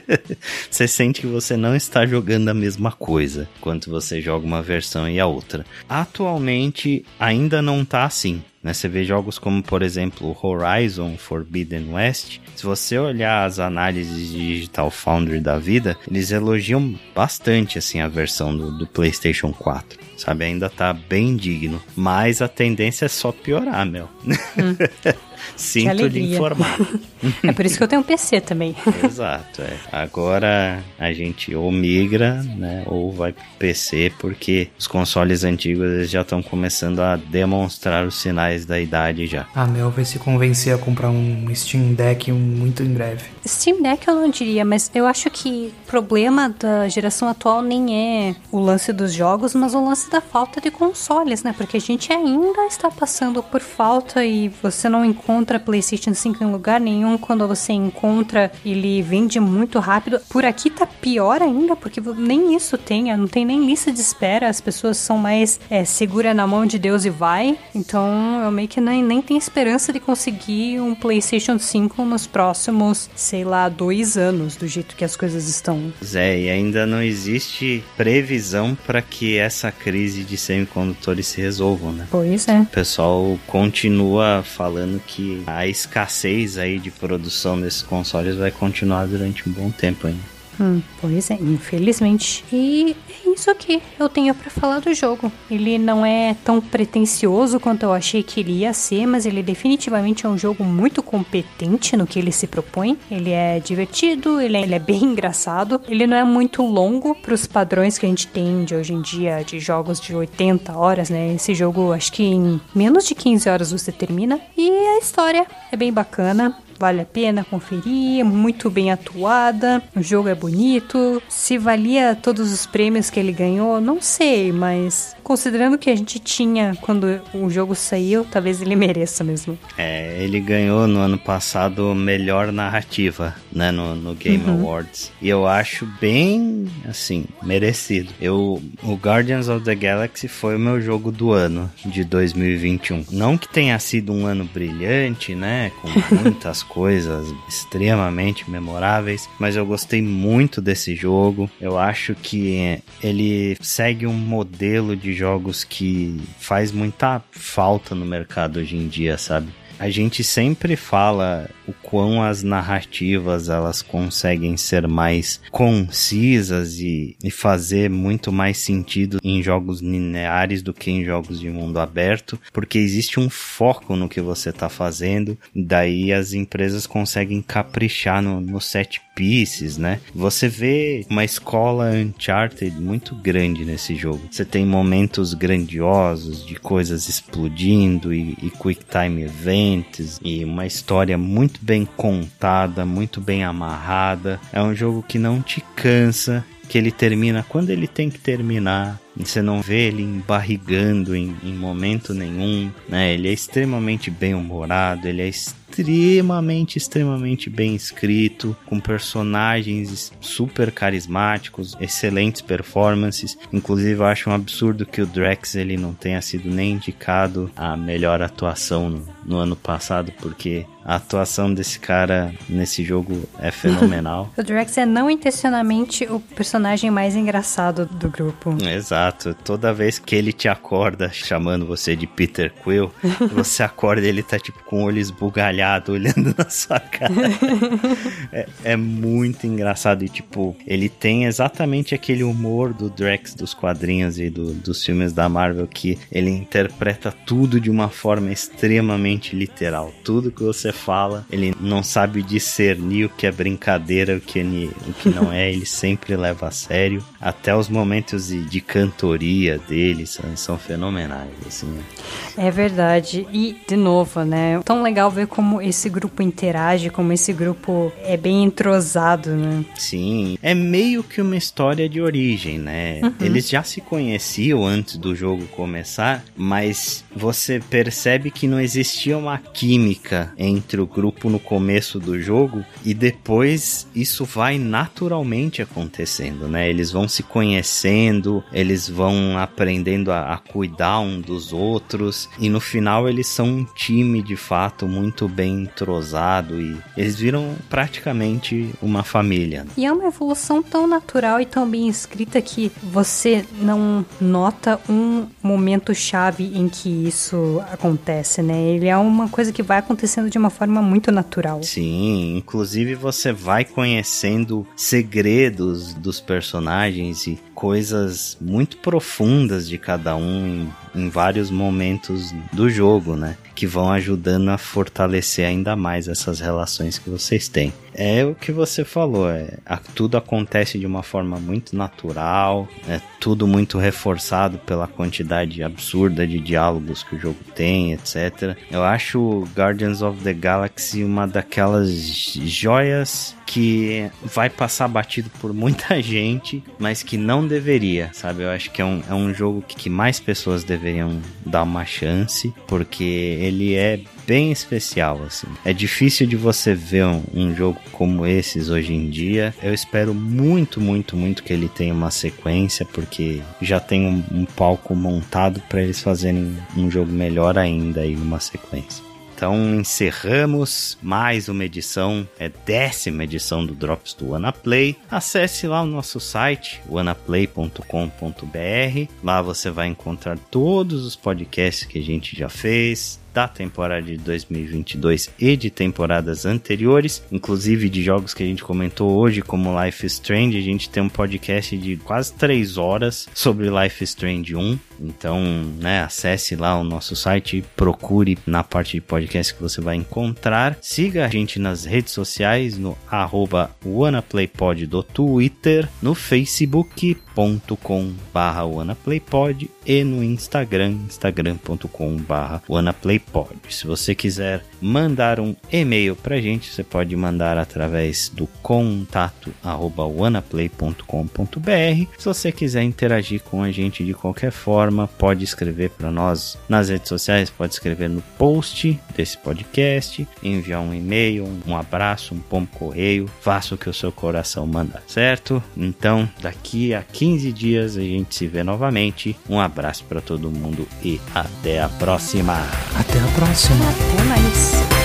você sente que você não está jogando a mesma coisa quando você joga uma versão e a outra. Atualmente ainda não tá assim. Né? Você vê jogos como, por exemplo, Horizon Forbidden West. Se você olhar as análises de Digital Foundry da vida, eles elogiam bastante assim a versão do, do PlayStation 4. Sabe, ainda tá bem digno. Mas a tendência é só piorar, meu. Hum. Sinto lhe informar. é por isso que eu tenho um PC também. Exato, é. Agora a gente ou migra, né, ou vai pro PC, porque os consoles antigos já estão começando a demonstrar os sinais da idade já. A Mel vai se convencer a comprar um Steam Deck muito em breve. Steam Deck eu não diria, mas eu acho que o problema da geração atual nem é o lance dos jogos, mas o lance da falta de consoles, né? Porque a gente ainda está passando por falta e você não encontra encontra PlayStation 5 em lugar nenhum. Quando você encontra, ele vende muito rápido. Por aqui tá pior ainda, porque nem isso tem, não tem nem lista de espera. As pessoas são mais é, segura na mão de Deus e vai. Então eu meio que nem, nem tenho esperança de conseguir um PlayStation 5 nos próximos, sei lá, dois anos, do jeito que as coisas estão. Zé, e ainda não existe previsão para que essa crise de semicondutores se resolva, né? Pois é. O pessoal continua falando que a escassez aí de produção desses consoles vai continuar durante um bom tempo ainda. Hum, pois é, infelizmente. E é isso aqui eu tenho para falar do jogo. Ele não é tão pretensioso quanto eu achei que ele ia ser, mas ele definitivamente é um jogo muito competente no que ele se propõe. Ele é divertido, ele é, ele é bem engraçado. Ele não é muito longo para os padrões que a gente tem de hoje em dia de jogos de 80 horas, né? Esse jogo, acho que em menos de 15 horas você termina. E a história é bem bacana vale a pena conferir, muito bem atuada, o jogo é bonito. Se valia todos os prêmios que ele ganhou, não sei, mas considerando que a gente tinha quando o jogo saiu, talvez ele mereça mesmo. É, ele ganhou no ano passado melhor narrativa, né, no, no Game uhum. Awards. E eu acho bem, assim, merecido. Eu, o Guardians of the Galaxy foi o meu jogo do ano de 2021. Não que tenha sido um ano brilhante, né, com muitas coisas extremamente memoráveis, mas eu gostei muito desse jogo. Eu acho que ele segue um modelo de jogos que faz muita falta no mercado hoje em dia, sabe? A gente sempre fala o quão as narrativas elas conseguem ser mais concisas e, e fazer muito mais sentido em jogos lineares do que em jogos de mundo aberto, porque existe um foco no que você está fazendo, daí as empresas conseguem caprichar no, no set pieces, né? Você vê uma escola Uncharted muito grande nesse jogo. Você tem momentos grandiosos de coisas explodindo e, e quick time events e uma história muito bem contada, muito bem amarrada. É um jogo que não te cansa, que ele termina quando ele tem que terminar. Você não vê ele embarrigando em, em momento nenhum, né? Ele é extremamente bem humorado, ele é extremamente, extremamente bem escrito, com personagens super carismáticos, excelentes performances. Inclusive, eu acho um absurdo que o Drex ele não tenha sido nem indicado a melhor atuação no, no ano passado, porque a atuação desse cara nesse jogo é fenomenal. o Drex é não intencionalmente o personagem mais engraçado do grupo. Exato. Toda vez que ele te acorda chamando você de Peter Quill, você acorda e ele tá tipo com o olho esbugalhado olhando na sua cara. é, é, muito engraçado. E, tipo, ele tem exatamente aquele humor do Drax dos quadrinhos e do, dos filmes da Marvel que ele interpreta tudo de uma forma extremamente literal. Tudo que você fala, ele não sabe discernir o que é brincadeira, o que, é, o que não é. Ele sempre leva a sério. Até os momentos de, de cantoria dele são, são fenomenais, assim. É verdade. E, de novo, né? Tão legal ver como como esse grupo interage, como esse grupo é bem entrosado, né? Sim, é meio que uma história de origem, né? Uhum. Eles já se conheciam antes do jogo começar, mas você percebe que não existia uma química entre o grupo no começo do jogo e depois isso vai naturalmente acontecendo, né? Eles vão se conhecendo, eles vão aprendendo a, a cuidar um dos outros e no final eles são um time de fato muito bem bem entrosado e eles viram praticamente uma família. E é uma evolução tão natural e tão bem escrita que você não nota um momento chave em que isso acontece, né? Ele é uma coisa que vai acontecendo de uma forma muito natural. Sim, inclusive você vai conhecendo segredos dos personagens e coisas muito profundas de cada um em, vários momentos do jogo, né? Que vão ajudando a fortalecer ainda mais essas relações que vocês têm. É o que você falou, é, a, tudo acontece de uma forma muito natural, é tudo muito reforçado pela quantidade absurda de diálogos que o jogo tem, etc. Eu acho Guardians of the Galaxy uma daquelas joias que vai passar batido por muita gente, mas que não deveria, sabe? Eu acho que é um, é um jogo que, que mais pessoas deveriam dar uma chance, porque ele é bem especial, assim. É difícil de você ver um, um, jogo como esses hoje em dia. Eu espero muito, muito, muito que ele tenha uma sequência, porque já tem um, um palco montado para eles fazerem um jogo melhor ainda aí numa sequência. Então encerramos mais uma edição, é décima edição do Drops do WannaPlay. Acesse lá o nosso site, wanaplay.com.br. Lá você vai encontrar todos os podcasts que a gente já fez, da temporada de 2022 e de temporadas anteriores, inclusive de jogos que a gente comentou hoje, como Life is Strange. A gente tem um podcast de quase 3 horas sobre Life is Strange 1. Então, né, acesse lá o nosso site, procure na parte de podcast que você vai encontrar. Siga a gente nas redes sociais no arroba WannaPlayPod do Twitter, no facebook.com barra WannaPlayPod e no Instagram, instagram.com barra WannaPlayPod. Se você quiser mandar um e-mail pra gente, você pode mandar através do contato arroba wanaplay.com.br. Se você quiser interagir com a gente de qualquer forma, pode escrever para nós nas redes sociais, pode escrever no post desse podcast, enviar um e-mail, um abraço, um pombo correio, faça o que o seu coração mandar, certo? Então, daqui a 15 dias a gente se vê novamente. Um abraço para todo mundo e até a próxima. Até a próxima. Até mais.